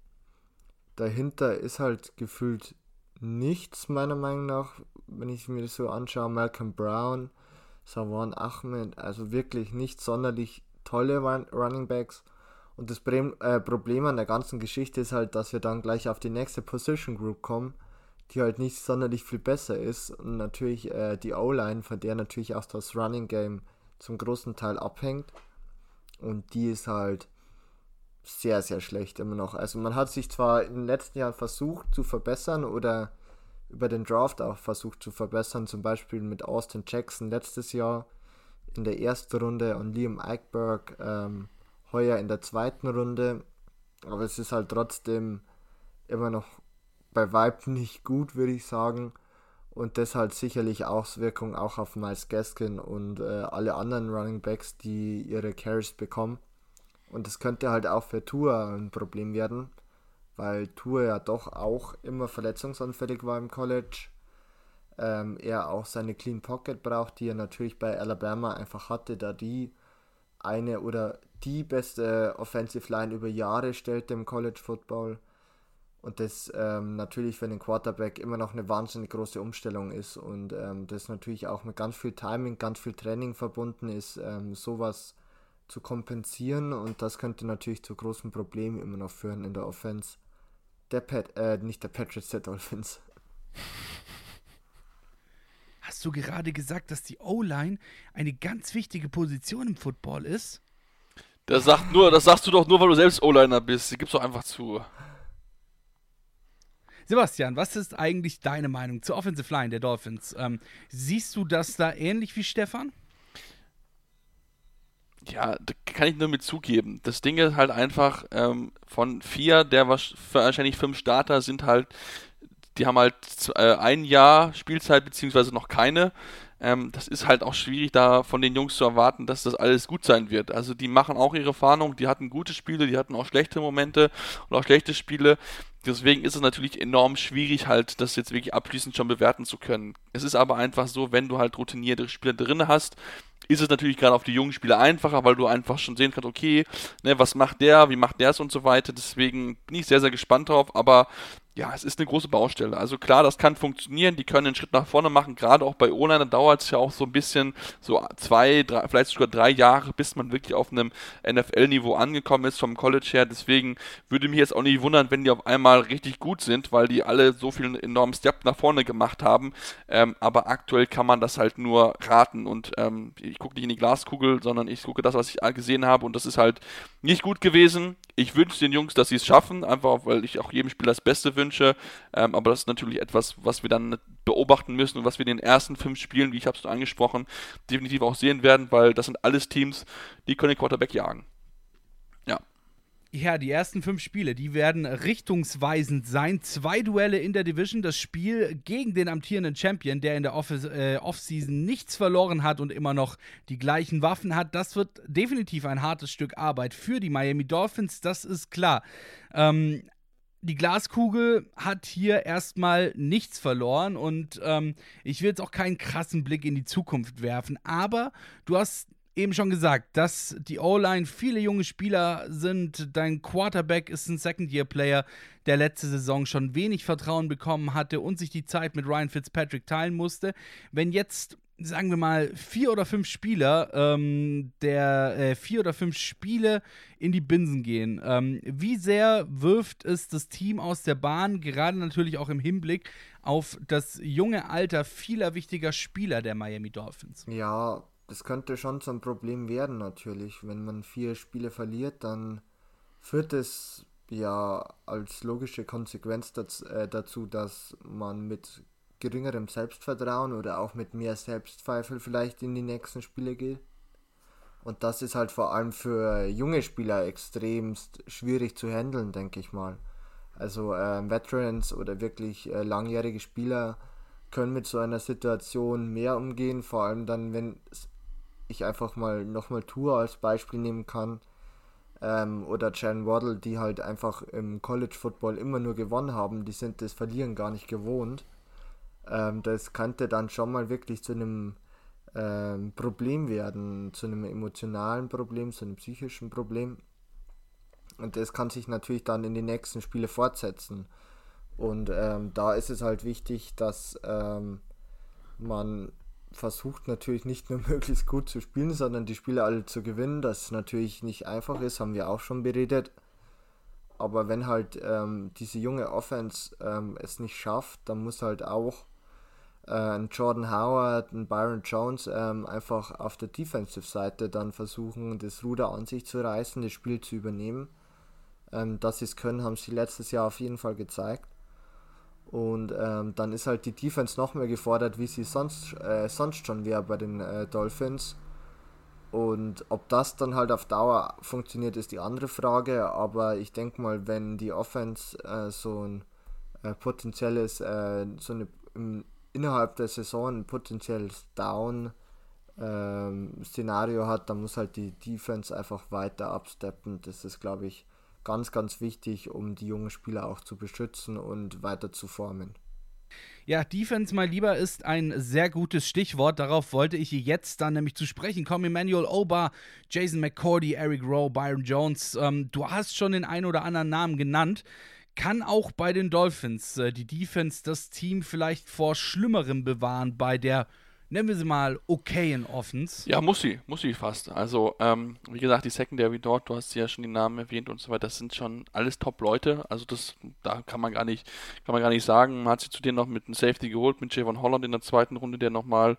Dahinter ist halt gefühlt nichts, meiner Meinung nach, wenn ich mir das so anschaue. Malcolm Brown, Sawan Ahmed, also wirklich nicht sonderlich tolle Run Running Backs. Und das äh, Problem an der ganzen Geschichte ist halt, dass wir dann gleich auf die nächste Position Group kommen die halt nicht sonderlich viel besser ist. Und natürlich äh, die O-Line, von der natürlich auch das Running Game zum großen Teil abhängt. Und die ist halt sehr, sehr schlecht immer noch. Also man hat sich zwar in den letzten Jahren versucht zu verbessern oder über den Draft auch versucht zu verbessern, zum Beispiel mit Austin Jackson letztes Jahr in der ersten Runde und Liam Eichberg ähm, heuer in der zweiten Runde. Aber es ist halt trotzdem immer noch bei Vibe nicht gut, würde ich sagen. Und das hat sicherlich Auswirkungen auch auf Miles Gaskin und äh, alle anderen Running Backs, die ihre Carries bekommen. Und das könnte halt auch für Tour ein Problem werden, weil Tour ja doch auch immer verletzungsanfällig war im College. Ähm, er auch seine Clean Pocket braucht, die er natürlich bei Alabama einfach hatte, da die eine oder die beste Offensive Line über Jahre stellte im College Football und das ähm, natürlich für den Quarterback immer noch eine wahnsinnig große Umstellung ist und ähm, das natürlich auch mit ganz viel Timing, ganz viel Training verbunden ist, ähm, sowas zu kompensieren und das könnte natürlich zu großen Problemen immer noch führen in der Offense. Der Pat, äh, nicht der Patriots, der Dolphins. Hast du gerade gesagt, dass die O-Line eine ganz wichtige Position im Football ist? Das, sagt nur, das sagst du doch nur, weil du selbst O-Liner bist. Die gibst doch einfach zu. Sebastian, was ist eigentlich deine Meinung zur Offensive Line der Dolphins? Ähm, siehst du das da ähnlich wie Stefan? Ja, da kann ich nur mit zugeben. Das Ding ist halt einfach, ähm, von vier, der wahrscheinlich fünf Starter sind halt, die haben halt äh, ein Jahr Spielzeit, beziehungsweise noch keine. Ähm, das ist halt auch schwierig, da von den Jungs zu erwarten, dass das alles gut sein wird. Also die machen auch ihre Fahndung, die hatten gute Spiele, die hatten auch schlechte Momente und auch schlechte Spiele. Deswegen ist es natürlich enorm schwierig, halt das jetzt wirklich abschließend schon bewerten zu können. Es ist aber einfach so, wenn du halt routinierte Spieler drin hast, ist es natürlich gerade auf die jungen Spieler einfacher, weil du einfach schon sehen kannst, okay, ne, was macht der, wie macht der es und so weiter. Deswegen bin ich sehr, sehr gespannt drauf, aber ja, es ist eine große Baustelle. Also klar, das kann funktionieren, die können einen Schritt nach vorne machen, gerade auch bei O-Liner dauert es ja auch so ein bisschen, so zwei, drei, vielleicht sogar drei Jahre, bis man wirklich auf einem NFL-Niveau angekommen ist vom College her. Deswegen würde mich jetzt auch nicht wundern, wenn die auf einmal richtig gut sind, weil die alle so viel enormen Step nach vorne gemacht haben. Ähm, aber aktuell kann man das halt nur raten und ähm, ich gucke nicht in die Glaskugel, sondern ich gucke das, was ich gesehen habe und das ist halt nicht gut gewesen ich wünsche den Jungs, dass sie es schaffen, einfach weil ich auch jedem Spieler das Beste wünsche. Ähm, aber das ist natürlich etwas, was wir dann beobachten müssen und was wir in den ersten fünf Spielen, wie ich habe es angesprochen, definitiv auch sehen werden, weil das sind alles Teams, die können den Quarterback jagen. Ja, die ersten fünf Spiele, die werden richtungsweisend sein. Zwei Duelle in der Division. Das Spiel gegen den amtierenden Champion, der in der äh, Offseason nichts verloren hat und immer noch die gleichen Waffen hat. Das wird definitiv ein hartes Stück Arbeit für die Miami Dolphins, das ist klar. Ähm, die Glaskugel hat hier erstmal nichts verloren und ähm, ich will jetzt auch keinen krassen Blick in die Zukunft werfen, aber du hast eben schon gesagt, dass die O-Line viele junge Spieler sind. Dein Quarterback ist ein Second-Year-Player, der letzte Saison schon wenig Vertrauen bekommen hatte und sich die Zeit mit Ryan Fitzpatrick teilen musste. Wenn jetzt sagen wir mal, vier oder fünf Spieler, ähm, der äh, vier oder fünf Spiele in die Binsen gehen. Ähm, wie sehr wirft es das Team aus der Bahn, gerade natürlich auch im Hinblick auf das junge Alter vieler wichtiger Spieler der Miami Dolphins? Ja, das könnte schon zum Problem werden natürlich. Wenn man vier Spiele verliert, dann führt es ja als logische Konsequenz dazu, äh, dazu, dass man mit geringerem Selbstvertrauen oder auch mit mehr Selbstzweifel vielleicht in die nächsten Spiele geht. Und das ist halt vor allem für junge Spieler extremst schwierig zu handeln, denke ich mal. Also äh, Veterans oder wirklich äh, langjährige Spieler können mit so einer Situation mehr umgehen, vor allem dann, wenn ich einfach mal nochmal Tour als Beispiel nehmen kann. Ähm, oder Jan Waddle, die halt einfach im College Football immer nur gewonnen haben, die sind das Verlieren gar nicht gewohnt. Ähm, das könnte dann schon mal wirklich zu einem ähm, Problem werden, zu einem emotionalen Problem, zu einem psychischen Problem. Und das kann sich natürlich dann in den nächsten Spiele fortsetzen. Und ähm, da ist es halt wichtig, dass ähm, man versucht natürlich nicht nur möglichst gut zu spielen, sondern die Spiele alle zu gewinnen. Das natürlich nicht einfach ist, haben wir auch schon beredet. Aber wenn halt ähm, diese junge Offense ähm, es nicht schafft, dann muss halt auch äh, ein Jordan Howard, ein Byron Jones ähm, einfach auf der Defensive-Seite dann versuchen, das Ruder an sich zu reißen, das Spiel zu übernehmen. Ähm, dass sie es können, haben sie letztes Jahr auf jeden Fall gezeigt. Und ähm, dann ist halt die Defense noch mehr gefordert, wie sie sonst, äh, sonst schon wäre bei den äh, Dolphins. Und ob das dann halt auf Dauer funktioniert, ist die andere Frage. Aber ich denke mal, wenn die Offense äh, so ein äh, potenzielles, äh, so eine im, innerhalb der Saison ein potenzielles Down-Szenario ähm, hat, dann muss halt die Defense einfach weiter absteppen. Das ist, glaube ich, ganz, ganz wichtig, um die jungen Spieler auch zu beschützen und weiter zu formen. Ja, Defense mal lieber ist ein sehr gutes Stichwort. Darauf wollte ich jetzt dann nämlich zu sprechen kommen. Emmanuel Oba, Jason McCordy, Eric Rowe, Byron Jones. Ähm, du hast schon den einen oder anderen Namen genannt. Kann auch bei den Dolphins äh, die Defense das Team vielleicht vor Schlimmerem bewahren bei der nennen wir sie mal, okayen Offens. Ja, muss sie, muss sie fast. Also, ähm, wie gesagt, die Secondary dort, du hast ja schon die Namen erwähnt und so weiter, das sind schon alles Top-Leute. Also das, da kann man gar nicht, kann man gar nicht sagen. Man hat sie zudem noch mit einem Safety geholt, mit Javon Holland in der zweiten Runde, der nochmal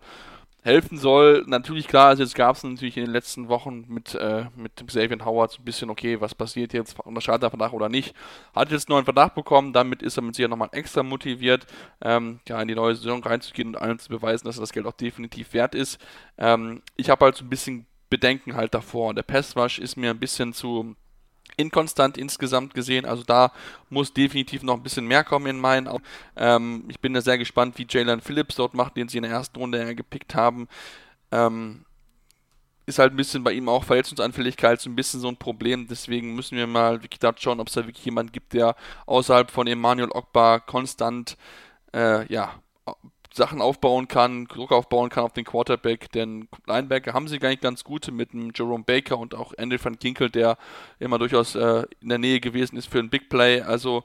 helfen soll. Natürlich, klar, also jetzt gab es natürlich in den letzten Wochen mit, äh, mit Xavier Howard so ein bisschen, okay, was passiert jetzt, unterscheidet er Verdacht oder nicht. Hat jetzt einen neuen Verdacht bekommen, damit ist er mit sich nochmal extra motiviert, ähm, ja, in die neue Saison reinzugehen und allen zu beweisen, dass er das Geld auch definitiv wert ist. Ähm, ich habe halt so ein bisschen Bedenken halt davor. Der Passwash ist mir ein bisschen zu inkonstant insgesamt gesehen. Also da muss definitiv noch ein bisschen mehr kommen in meinen Augen. Ähm, ich bin da sehr gespannt, wie Jalen Phillips dort macht, den sie in der ersten Runde gepickt haben. Ähm, ist halt ein bisschen bei ihm auch Verletzungsanfälligkeit so ein bisschen so ein Problem. Deswegen müssen wir mal wirklich da schauen, ob es da wirklich jemanden gibt, der außerhalb von Emmanuel Ogba konstant äh, ja, Sachen aufbauen kann, Druck aufbauen kann auf den Quarterback, denn Linebacker haben sie gar nicht ganz gute mit dem Jerome Baker und auch Andy van Ginkel, der immer durchaus äh, in der Nähe gewesen ist für ein Big Play. Also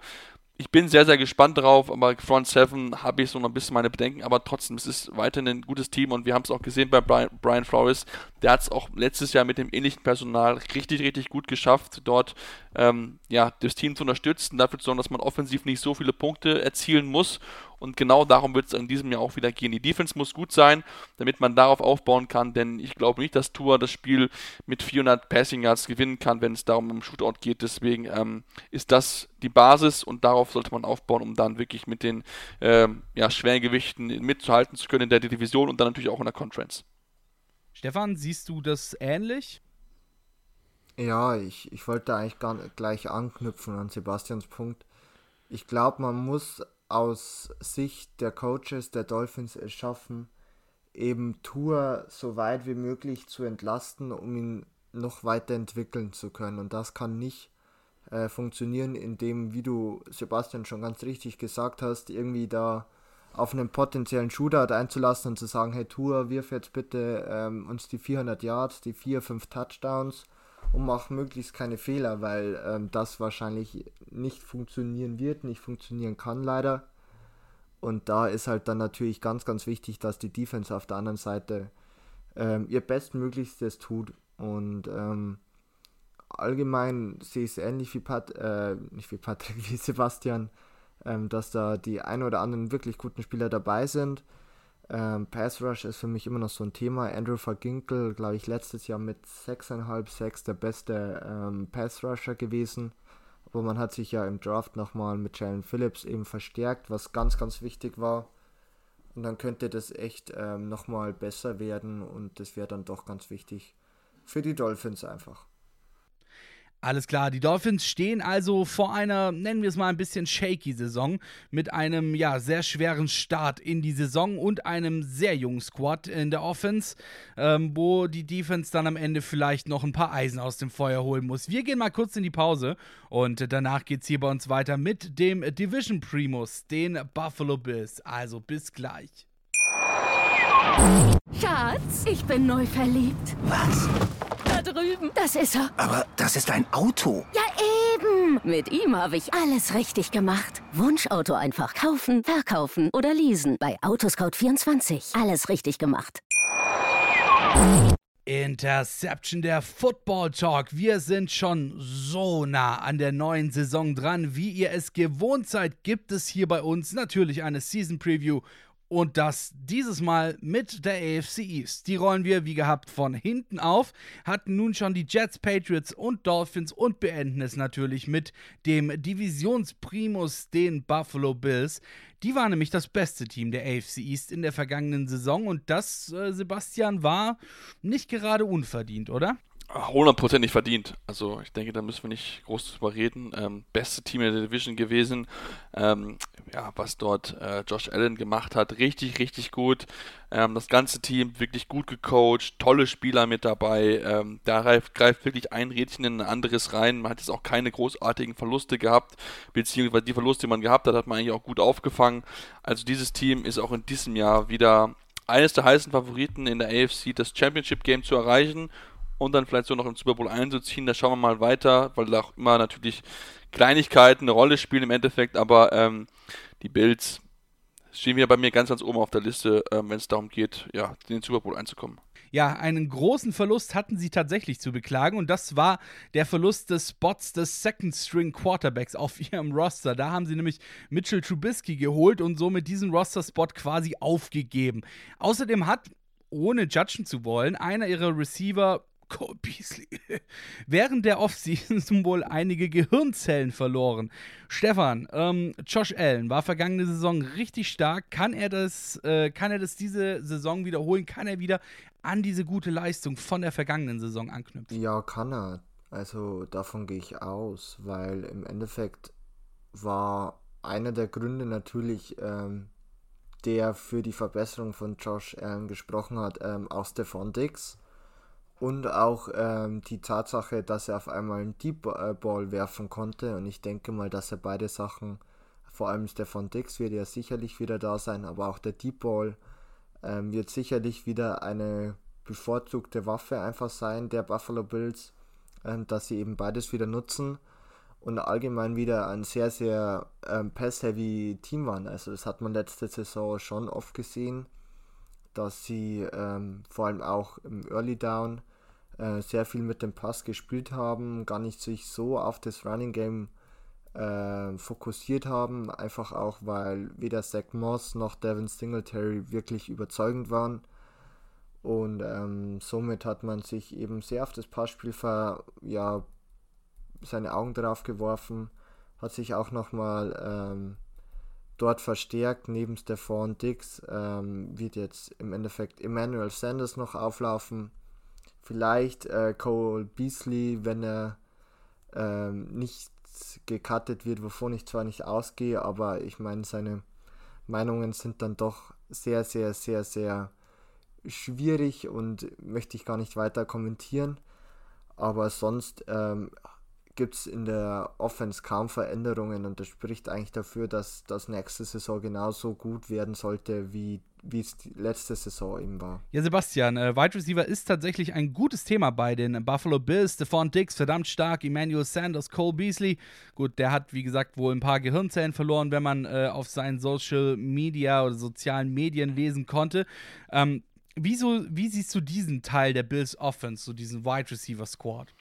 ich bin sehr, sehr gespannt drauf, aber Front 7 habe ich so noch ein bisschen meine Bedenken, aber trotzdem, es ist weiterhin ein gutes Team und wir haben es auch gesehen bei Brian, Brian Flores, der hat es auch letztes Jahr mit dem ähnlichen Personal richtig, richtig gut geschafft, dort ähm, ja, das Team zu unterstützen, dafür zu sorgen, dass man offensiv nicht so viele Punkte erzielen muss und genau darum wird es in diesem Jahr auch wieder gehen. Die Defense muss gut sein, damit man darauf aufbauen kann, denn ich glaube nicht, dass Tour das Spiel mit 400 Passing Yards gewinnen kann, wenn es darum um Shootout geht. Deswegen ähm, ist das die Basis und darauf sollte man aufbauen, um dann wirklich mit den ähm, ja, schweren Gewichten mitzuhalten zu können in der Division und dann natürlich auch in der Conference. Stefan, siehst du das ähnlich? Ja, ich, ich wollte eigentlich gar gleich anknüpfen an Sebastians Punkt. Ich glaube, man muss aus Sicht der Coaches der Dolphins es schaffen, eben Tour so weit wie möglich zu entlasten, um ihn noch weiter entwickeln zu können. Und das kann nicht äh, funktionieren, indem, wie du Sebastian schon ganz richtig gesagt hast, irgendwie da auf einen potenziellen Shootout einzulassen und zu sagen, hey Tour, wirf jetzt bitte ähm, uns die 400 Yards, die 4, 5 Touchdowns und mach möglichst keine Fehler, weil ähm, das wahrscheinlich nicht funktionieren wird, nicht funktionieren kann leider. Und da ist halt dann natürlich ganz, ganz wichtig, dass die Defense auf der anderen Seite ähm, ihr Bestmöglichstes tut. Und ähm, allgemein sehe ich es ähnlich wie Pat, äh, nicht wie Patrick, wie Sebastian, ähm, dass da die ein oder anderen wirklich guten Spieler dabei sind. Ähm, Pass Rush ist für mich immer noch so ein Thema. Andrew Verginkel, glaube ich, letztes Jahr mit 6,5, 6 der beste ähm, Pass Rusher gewesen. Aber man hat sich ja im Draft nochmal mit Jalen Phillips eben verstärkt, was ganz, ganz wichtig war. Und dann könnte das echt ähm, nochmal besser werden und das wäre dann doch ganz wichtig für die Dolphins einfach. Alles klar, die Dolphins stehen also vor einer, nennen wir es mal ein bisschen shaky Saison mit einem ja sehr schweren Start in die Saison und einem sehr jungen Squad in der Offense, ähm, wo die Defense dann am Ende vielleicht noch ein paar Eisen aus dem Feuer holen muss. Wir gehen mal kurz in die Pause und danach geht es hier bei uns weiter mit dem Division Primus, den Buffalo Bills. Also bis gleich. Schatz, ich bin neu verliebt. Was? Drüben. Das ist er. Aber das ist ein Auto. Ja, eben. Mit ihm habe ich alles richtig gemacht. Wunschauto einfach kaufen, verkaufen oder leasen. Bei Autoscout24. Alles richtig gemacht. Interception der Football Talk. Wir sind schon so nah an der neuen Saison dran. Wie ihr es gewohnt seid, gibt es hier bei uns natürlich eine Season Preview und das dieses Mal mit der AFC East. Die rollen wir wie gehabt von hinten auf, hatten nun schon die Jets, Patriots und Dolphins und beenden es natürlich mit dem Divisionsprimus, den Buffalo Bills. Die waren nämlich das beste Team der AFC East in der vergangenen Saison und das, äh, Sebastian, war nicht gerade unverdient, oder? Hundertprozentig verdient. Also ich denke, da müssen wir nicht groß drüber reden. Ähm, beste Team in der Division gewesen. Ähm, ja, was dort äh, Josh Allen gemacht hat, richtig, richtig gut. Ähm, das ganze Team wirklich gut gecoacht, tolle Spieler mit dabei. Ähm, da greift, greift, wirklich ein Rädchen in ein anderes rein. Man hat jetzt auch keine großartigen Verluste gehabt, beziehungsweise die Verluste, die man gehabt hat, hat man eigentlich auch gut aufgefangen. Also dieses Team ist auch in diesem Jahr wieder eines der heißen Favoriten in der AFC, das Championship Game zu erreichen und dann vielleicht so noch im Super Bowl einzuziehen. Da schauen wir mal weiter, weil da auch immer natürlich Kleinigkeiten eine Rolle spielen im Endeffekt, aber ähm, die Bills stehen wieder bei mir ganz, ganz oben auf der Liste, ähm, wenn es darum geht, ja, in den Super Bowl einzukommen. Ja, einen großen Verlust hatten sie tatsächlich zu beklagen und das war der Verlust des Spots des Second String Quarterbacks auf ihrem Roster. Da haben sie nämlich Mitchell Trubisky geholt und somit diesen Roster-Spot quasi aufgegeben. Außerdem hat ohne judgen zu wollen, einer ihrer Receiver Cole Beasley. Während der Offseason wohl einige Gehirnzellen verloren. Stefan, ähm, Josh Allen war vergangene Saison richtig stark. Kann er das, äh, kann er das diese Saison wiederholen? Kann er wieder an diese gute Leistung von der vergangenen Saison anknüpfen? Ja, kann er. Also davon gehe ich aus, weil im Endeffekt war einer der Gründe natürlich, ähm, der für die Verbesserung von Josh Allen gesprochen hat, ähm, auch Stefan Dix und auch ähm, die Tatsache, dass er auf einmal einen Deep Ball werfen konnte. Und ich denke mal, dass er beide Sachen, vor allem Stefan Dix wird ja sicherlich wieder da sein, aber auch der Deep Ball ähm, wird sicherlich wieder eine bevorzugte Waffe einfach sein der Buffalo Bills, ähm, dass sie eben beides wieder nutzen. und allgemein wieder ein sehr, sehr ähm, pass-heavy Team waren. Also das hat man letzte Saison schon oft gesehen, dass sie ähm, vor allem auch im Early Down äh, sehr viel mit dem Pass gespielt haben, gar nicht sich so auf das Running Game äh, fokussiert haben, einfach auch, weil weder Zach Moss noch Devin Singletary wirklich überzeugend waren. Und ähm, somit hat man sich eben sehr auf das Passspiel ver, ja, seine Augen drauf geworfen, hat sich auch nochmal ähm, dort verstärkt, neben Stefan Dix ähm, wird jetzt im Endeffekt Emmanuel Sanders noch auflaufen. Vielleicht äh, Cole Beasley, wenn er ähm, nicht gecuttet wird, wovon ich zwar nicht ausgehe, aber ich meine, seine Meinungen sind dann doch sehr, sehr, sehr, sehr schwierig und möchte ich gar nicht weiter kommentieren. Aber sonst ähm, gibt es in der Offense kaum Veränderungen und das spricht eigentlich dafür, dass das nächste Saison genauso gut werden sollte, wie wie es die letzte Saison eben war. Ja, Sebastian, äh, Wide Receiver ist tatsächlich ein gutes Thema bei den Buffalo Bills. Stephon Dix, verdammt stark, Emmanuel Sanders, Cole Beasley. Gut, der hat, wie gesagt, wohl ein paar Gehirnzellen verloren, wenn man äh, auf seinen Social Media oder sozialen Medien lesen konnte. Ähm, wieso, wie siehst du diesen Teil der Bills Offense, so diesen Wide Receiver Squad?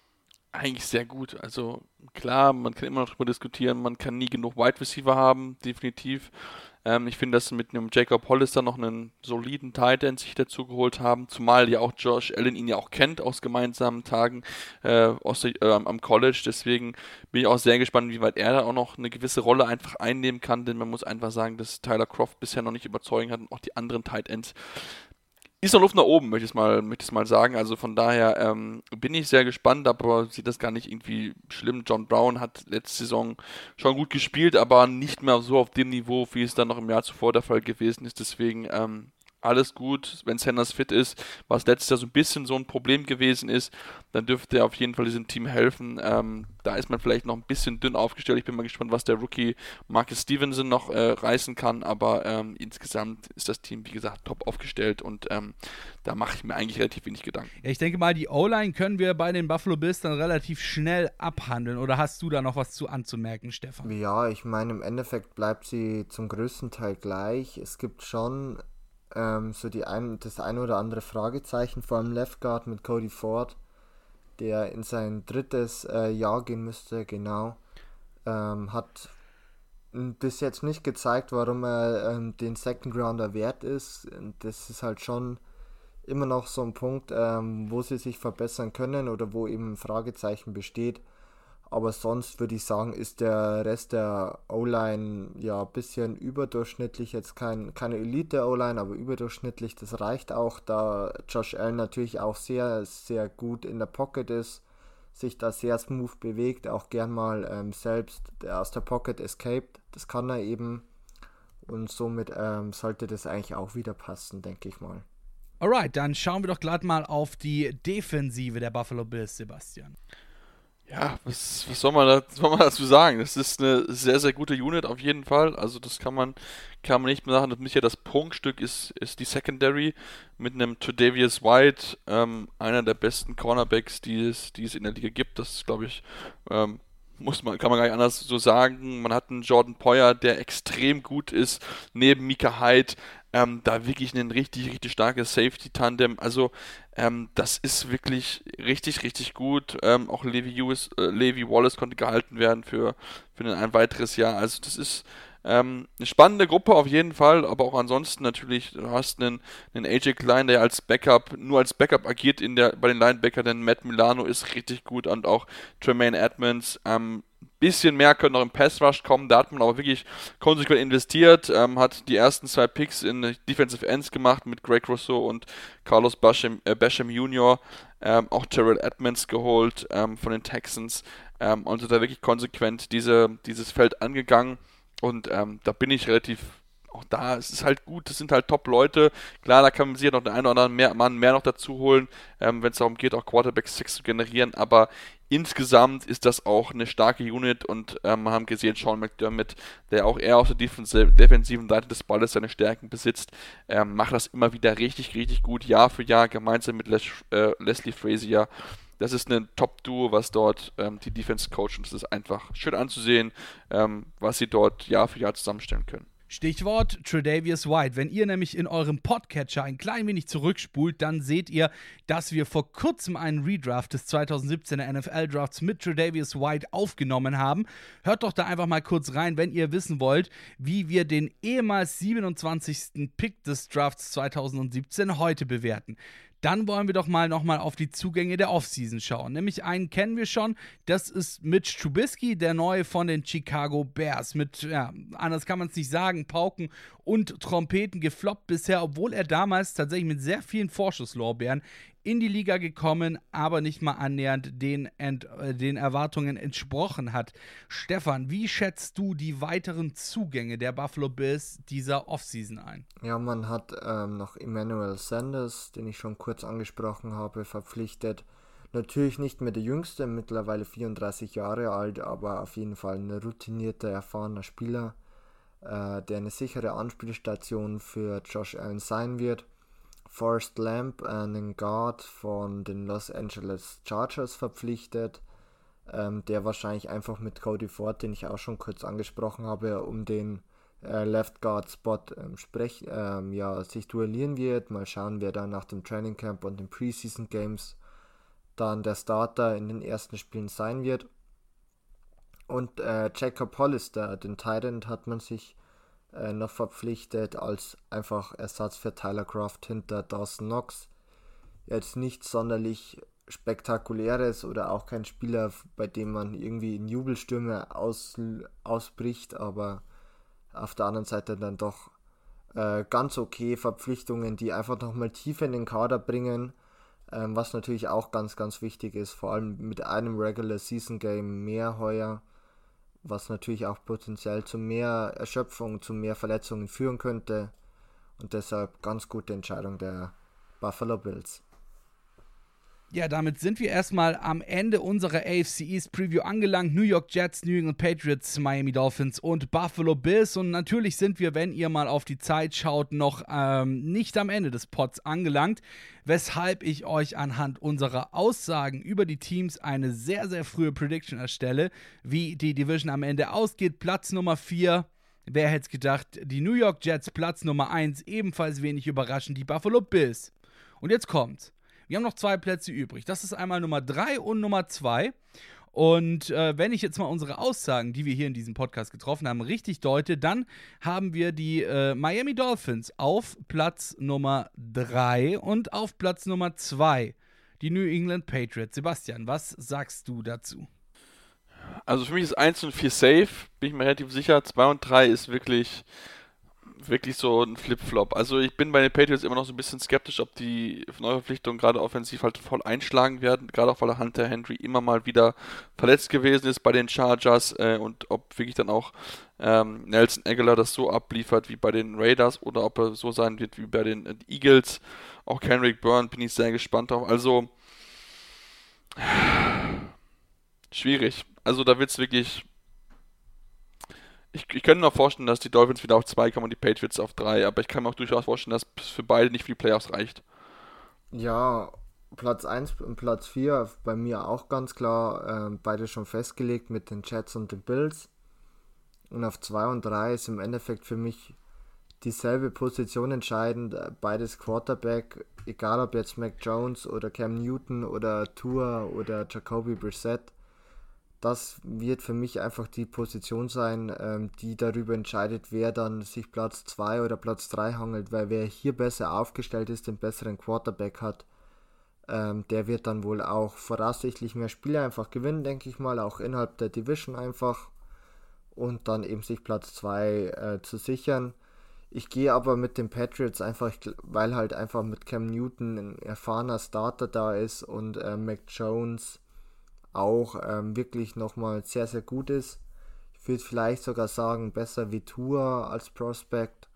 Eigentlich sehr gut. Also klar, man kann immer noch darüber diskutieren, man kann nie genug Wide Receiver haben, definitiv. Ähm, ich finde, dass sie mit einem Jacob Hollister noch einen soliden Tight End sich dazu geholt haben, zumal ja auch Josh Allen ihn ja auch kennt aus gemeinsamen Tagen äh, aus der, äh, am College. Deswegen bin ich auch sehr gespannt, wie weit er da auch noch eine gewisse Rolle einfach einnehmen kann, denn man muss einfach sagen, dass Tyler Croft bisher noch nicht überzeugen hat und auch die anderen Tight Ends ist noch Luft nach oben, möchte ich mal, möchte ich mal sagen. Also von daher ähm, bin ich sehr gespannt, aber sieht das gar nicht irgendwie schlimm. John Brown hat letzte Saison schon gut gespielt, aber nicht mehr so auf dem Niveau, wie es dann noch im Jahr zuvor der Fall gewesen ist. Deswegen ähm, alles gut, wenn Sanders fit ist, was letztes Jahr so ein bisschen so ein Problem gewesen ist, dann dürfte er auf jeden Fall diesem Team helfen. Ähm, da ist man vielleicht noch ein bisschen dünn aufgestellt. Ich bin mal gespannt, was der Rookie Marcus Stevenson noch äh, reißen kann, aber ähm, insgesamt ist das Team, wie gesagt, top aufgestellt und ähm, da mache ich mir eigentlich relativ wenig Gedanken. Ja, ich denke mal, die O-Line können wir bei den Buffalo Bills dann relativ schnell abhandeln. Oder hast du da noch was zu anzumerken, Stefan? Ja, ich meine, im Endeffekt bleibt sie zum größten Teil gleich. Es gibt schon ähm, so die ein, das ein oder andere Fragezeichen, vor allem Left Guard mit Cody Ford, der in sein drittes äh, Jahr gehen müsste, genau. Ähm, hat bis jetzt nicht gezeigt, warum er ähm, den Second Rounder wert ist. Das ist halt schon immer noch so ein Punkt, ähm, wo sie sich verbessern können oder wo eben ein Fragezeichen besteht. Aber sonst würde ich sagen, ist der Rest der O-Line ja ein bisschen überdurchschnittlich. Jetzt kein, keine Elite-O-Line, aber überdurchschnittlich. Das reicht auch, da Josh Allen natürlich auch sehr, sehr gut in der Pocket ist, sich da sehr smooth bewegt, auch gern mal ähm, selbst aus der Pocket escaped. Das kann er eben. Und somit ähm, sollte das eigentlich auch wieder passen, denke ich mal. Alright, dann schauen wir doch glatt mal auf die Defensive der Buffalo Bills, Sebastian. Ja, was, was soll, man da, soll man dazu sagen? Das ist eine sehr, sehr gute Unit auf jeden Fall. Also das kann man, kann man nicht mehr sagen. Das ja das Prunkstück ist, ist die Secondary mit einem Tredavious White, ähm, einer der besten Cornerbacks, die es, die es in der Liga gibt. Das glaube ich, ähm, muss man, kann man gar nicht anders so sagen. Man hat einen Jordan Poyer, der extrem gut ist, neben Mika Hyde, ähm, da wirklich ein richtig, richtig starkes Safety-Tandem. Also, ähm, das ist wirklich richtig, richtig gut. Ähm, auch Levi, Lewis, äh, Levi Wallace konnte gehalten werden für, für ein, weiteres Jahr. Also, das ist ähm, eine spannende Gruppe auf jeden Fall, aber auch ansonsten natürlich, du hast einen, einen AJ Klein, der als Backup, nur als Backup agiert in der, bei den Linebacker, denn Matt Milano ist richtig gut und auch Tremaine Edmonds, ähm, bisschen mehr können noch im Pass Rush kommen. Da hat man aber wirklich konsequent investiert, ähm, hat die ersten zwei Picks in Defensive Ends gemacht mit Greg Rousseau und Carlos Basham, äh, Basham Jr., ähm, auch Terrell Edmonds geholt ähm, von den Texans ähm, und da wirklich konsequent diese, dieses Feld angegangen. Und ähm, da bin ich relativ auch da es ist halt gut, das sind halt Top-Leute. Klar, da kann man sich noch den einen oder anderen mehr, Mann mehr noch dazu holen, ähm, wenn es darum geht, auch Quarterback-Six zu generieren. Aber insgesamt ist das auch eine starke Unit und ähm, wir haben gesehen, Sean McDermott, der auch eher auf der defensiven Seite des Balles seine Stärken besitzt, ähm, macht das immer wieder richtig, richtig gut, Jahr für Jahr, gemeinsam mit Les äh, Leslie Frazier. das ist ein Top-Duo, was dort ähm, die Defense coacht und es ist einfach schön anzusehen, ähm, was sie dort Jahr für Jahr zusammenstellen können. Stichwort Tredavious White. Wenn ihr nämlich in eurem Podcatcher ein klein wenig zurückspult, dann seht ihr, dass wir vor kurzem einen Redraft des 2017er NFL Drafts mit Tredavious White aufgenommen haben. Hört doch da einfach mal kurz rein, wenn ihr wissen wollt, wie wir den ehemals 27. Pick des Drafts 2017 heute bewerten dann wollen wir doch mal nochmal auf die Zugänge der Offseason schauen. Nämlich einen kennen wir schon, das ist Mitch Trubisky, der neue von den Chicago Bears. Mit, ja, anders kann man es nicht sagen, Pauken und Trompeten gefloppt bisher, obwohl er damals tatsächlich mit sehr vielen Vorschusslorbeeren in die Liga gekommen, aber nicht mal annähernd den, Ent, äh, den Erwartungen entsprochen hat. Stefan, wie schätzt du die weiteren Zugänge der Buffalo Bills dieser Offseason ein? Ja, man hat ähm, noch Emmanuel Sanders, den ich schon kurz angesprochen habe, verpflichtet. Natürlich nicht mehr der Jüngste, mittlerweile 34 Jahre alt, aber auf jeden Fall ein routinierter, erfahrener Spieler, äh, der eine sichere Anspielstation für Josh Allen sein wird. Forrest Lamp, einen Guard von den Los Angeles Chargers verpflichtet, ähm, der wahrscheinlich einfach mit Cody Ford, den ich auch schon kurz angesprochen habe, um den äh, Left Guard Spot ähm, sprech, ähm, ja, sich duellieren wird. Mal schauen, wer da nach dem Training Camp und den Preseason Games dann der Starter in den ersten Spielen sein wird. Und äh, Jacob Hollister, den Titan, hat man sich äh, noch verpflichtet als einfach Ersatz für Tyler Croft hinter Dawson Knox. Jetzt nichts sonderlich spektakuläres oder auch kein Spieler, bei dem man irgendwie in Jubelstürme aus, ausbricht, aber auf der anderen Seite dann doch äh, ganz okay Verpflichtungen, die einfach nochmal tiefer in den Kader bringen, ähm, was natürlich auch ganz, ganz wichtig ist, vor allem mit einem Regular Season Game mehr heuer was natürlich auch potenziell zu mehr Erschöpfung, zu mehr Verletzungen führen könnte. Und deshalb ganz gute Entscheidung der Buffalo Bills. Ja, damit sind wir erstmal am Ende unserer AFC East Preview angelangt. New York Jets, New England Patriots, Miami Dolphins und Buffalo Bills. Und natürlich sind wir, wenn ihr mal auf die Zeit schaut, noch ähm, nicht am Ende des Pods angelangt, weshalb ich euch anhand unserer Aussagen über die Teams eine sehr, sehr frühe Prediction erstelle, wie die Division am Ende ausgeht. Platz Nummer 4. Wer hätte es gedacht? Die New York Jets, Platz Nummer 1, ebenfalls wenig überraschend, die Buffalo Bills. Und jetzt kommt's. Wir haben noch zwei Plätze übrig. Das ist einmal Nummer 3 und Nummer 2. Und äh, wenn ich jetzt mal unsere Aussagen, die wir hier in diesem Podcast getroffen haben, richtig deute, dann haben wir die äh, Miami Dolphins auf Platz Nummer 3 und auf Platz Nummer 2 die New England Patriots. Sebastian, was sagst du dazu? Also für mich ist 1 und 4 safe, bin ich mir relativ sicher. 2 und 3 ist wirklich wirklich so ein Flip-Flop. Also ich bin bei den Patriots immer noch so ein bisschen skeptisch, ob die Neuverpflichtungen gerade offensiv halt voll einschlagen werden, gerade auch weil Hunter Henry immer mal wieder verletzt gewesen ist bei den Chargers äh, und ob wirklich dann auch ähm, Nelson Aguilar das so abliefert wie bei den Raiders oder ob er so sein wird wie bei den äh, Eagles. Auch Kendrick Byrne bin ich sehr gespannt drauf. Also schwierig. Also da wird es wirklich ich, ich könnte mir vorstellen, dass die Dolphins wieder auf 2 kommen und die Patriots auf 3, aber ich kann mir auch durchaus vorstellen, dass es für beide nicht für die Playoffs reicht. Ja, Platz 1 und Platz 4 bei mir auch ganz klar, äh, beide schon festgelegt mit den Jets und den Bills. Und auf 2 und 3 ist im Endeffekt für mich dieselbe Position entscheidend, äh, beides Quarterback, egal ob jetzt Mac Jones oder Cam Newton oder Tua oder Jacoby Brissett das wird für mich einfach die Position sein, ähm, die darüber entscheidet, wer dann sich Platz 2 oder Platz 3 hangelt, weil wer hier besser aufgestellt ist, den besseren Quarterback hat, ähm, der wird dann wohl auch voraussichtlich mehr Spiele einfach gewinnen, denke ich mal, auch innerhalb der Division einfach und dann eben sich Platz 2 äh, zu sichern. Ich gehe aber mit den Patriots einfach, weil halt einfach mit Cam Newton ein erfahrener Starter da ist und äh, Mac Jones auch ähm, wirklich nochmal sehr, sehr gut ist. Ich würde vielleicht sogar sagen, besser wie Tour als Prospect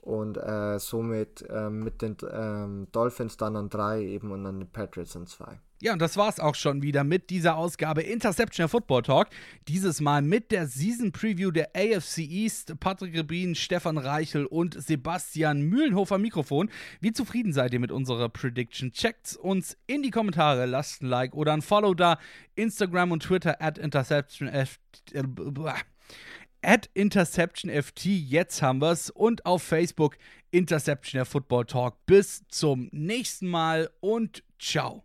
und äh, somit äh, mit den ähm, Dolphins dann an 3 eben und an den Patriots an 2. Ja, und das war's auch schon wieder mit dieser Ausgabe Interception Football Talk. Dieses Mal mit der Season Preview der AFC East. Patrick Rebin, Stefan Reichel und Sebastian Mühlenhofer Mikrofon. Wie zufrieden seid ihr mit unserer Prediction? Checkt uns in die Kommentare, lasst ein Like oder ein Follow da. Instagram und Twitter at InterceptionFT. At InterceptionFT, jetzt haben wir's. Und auf Facebook Interception der Football Talk. Bis zum nächsten Mal und ciao.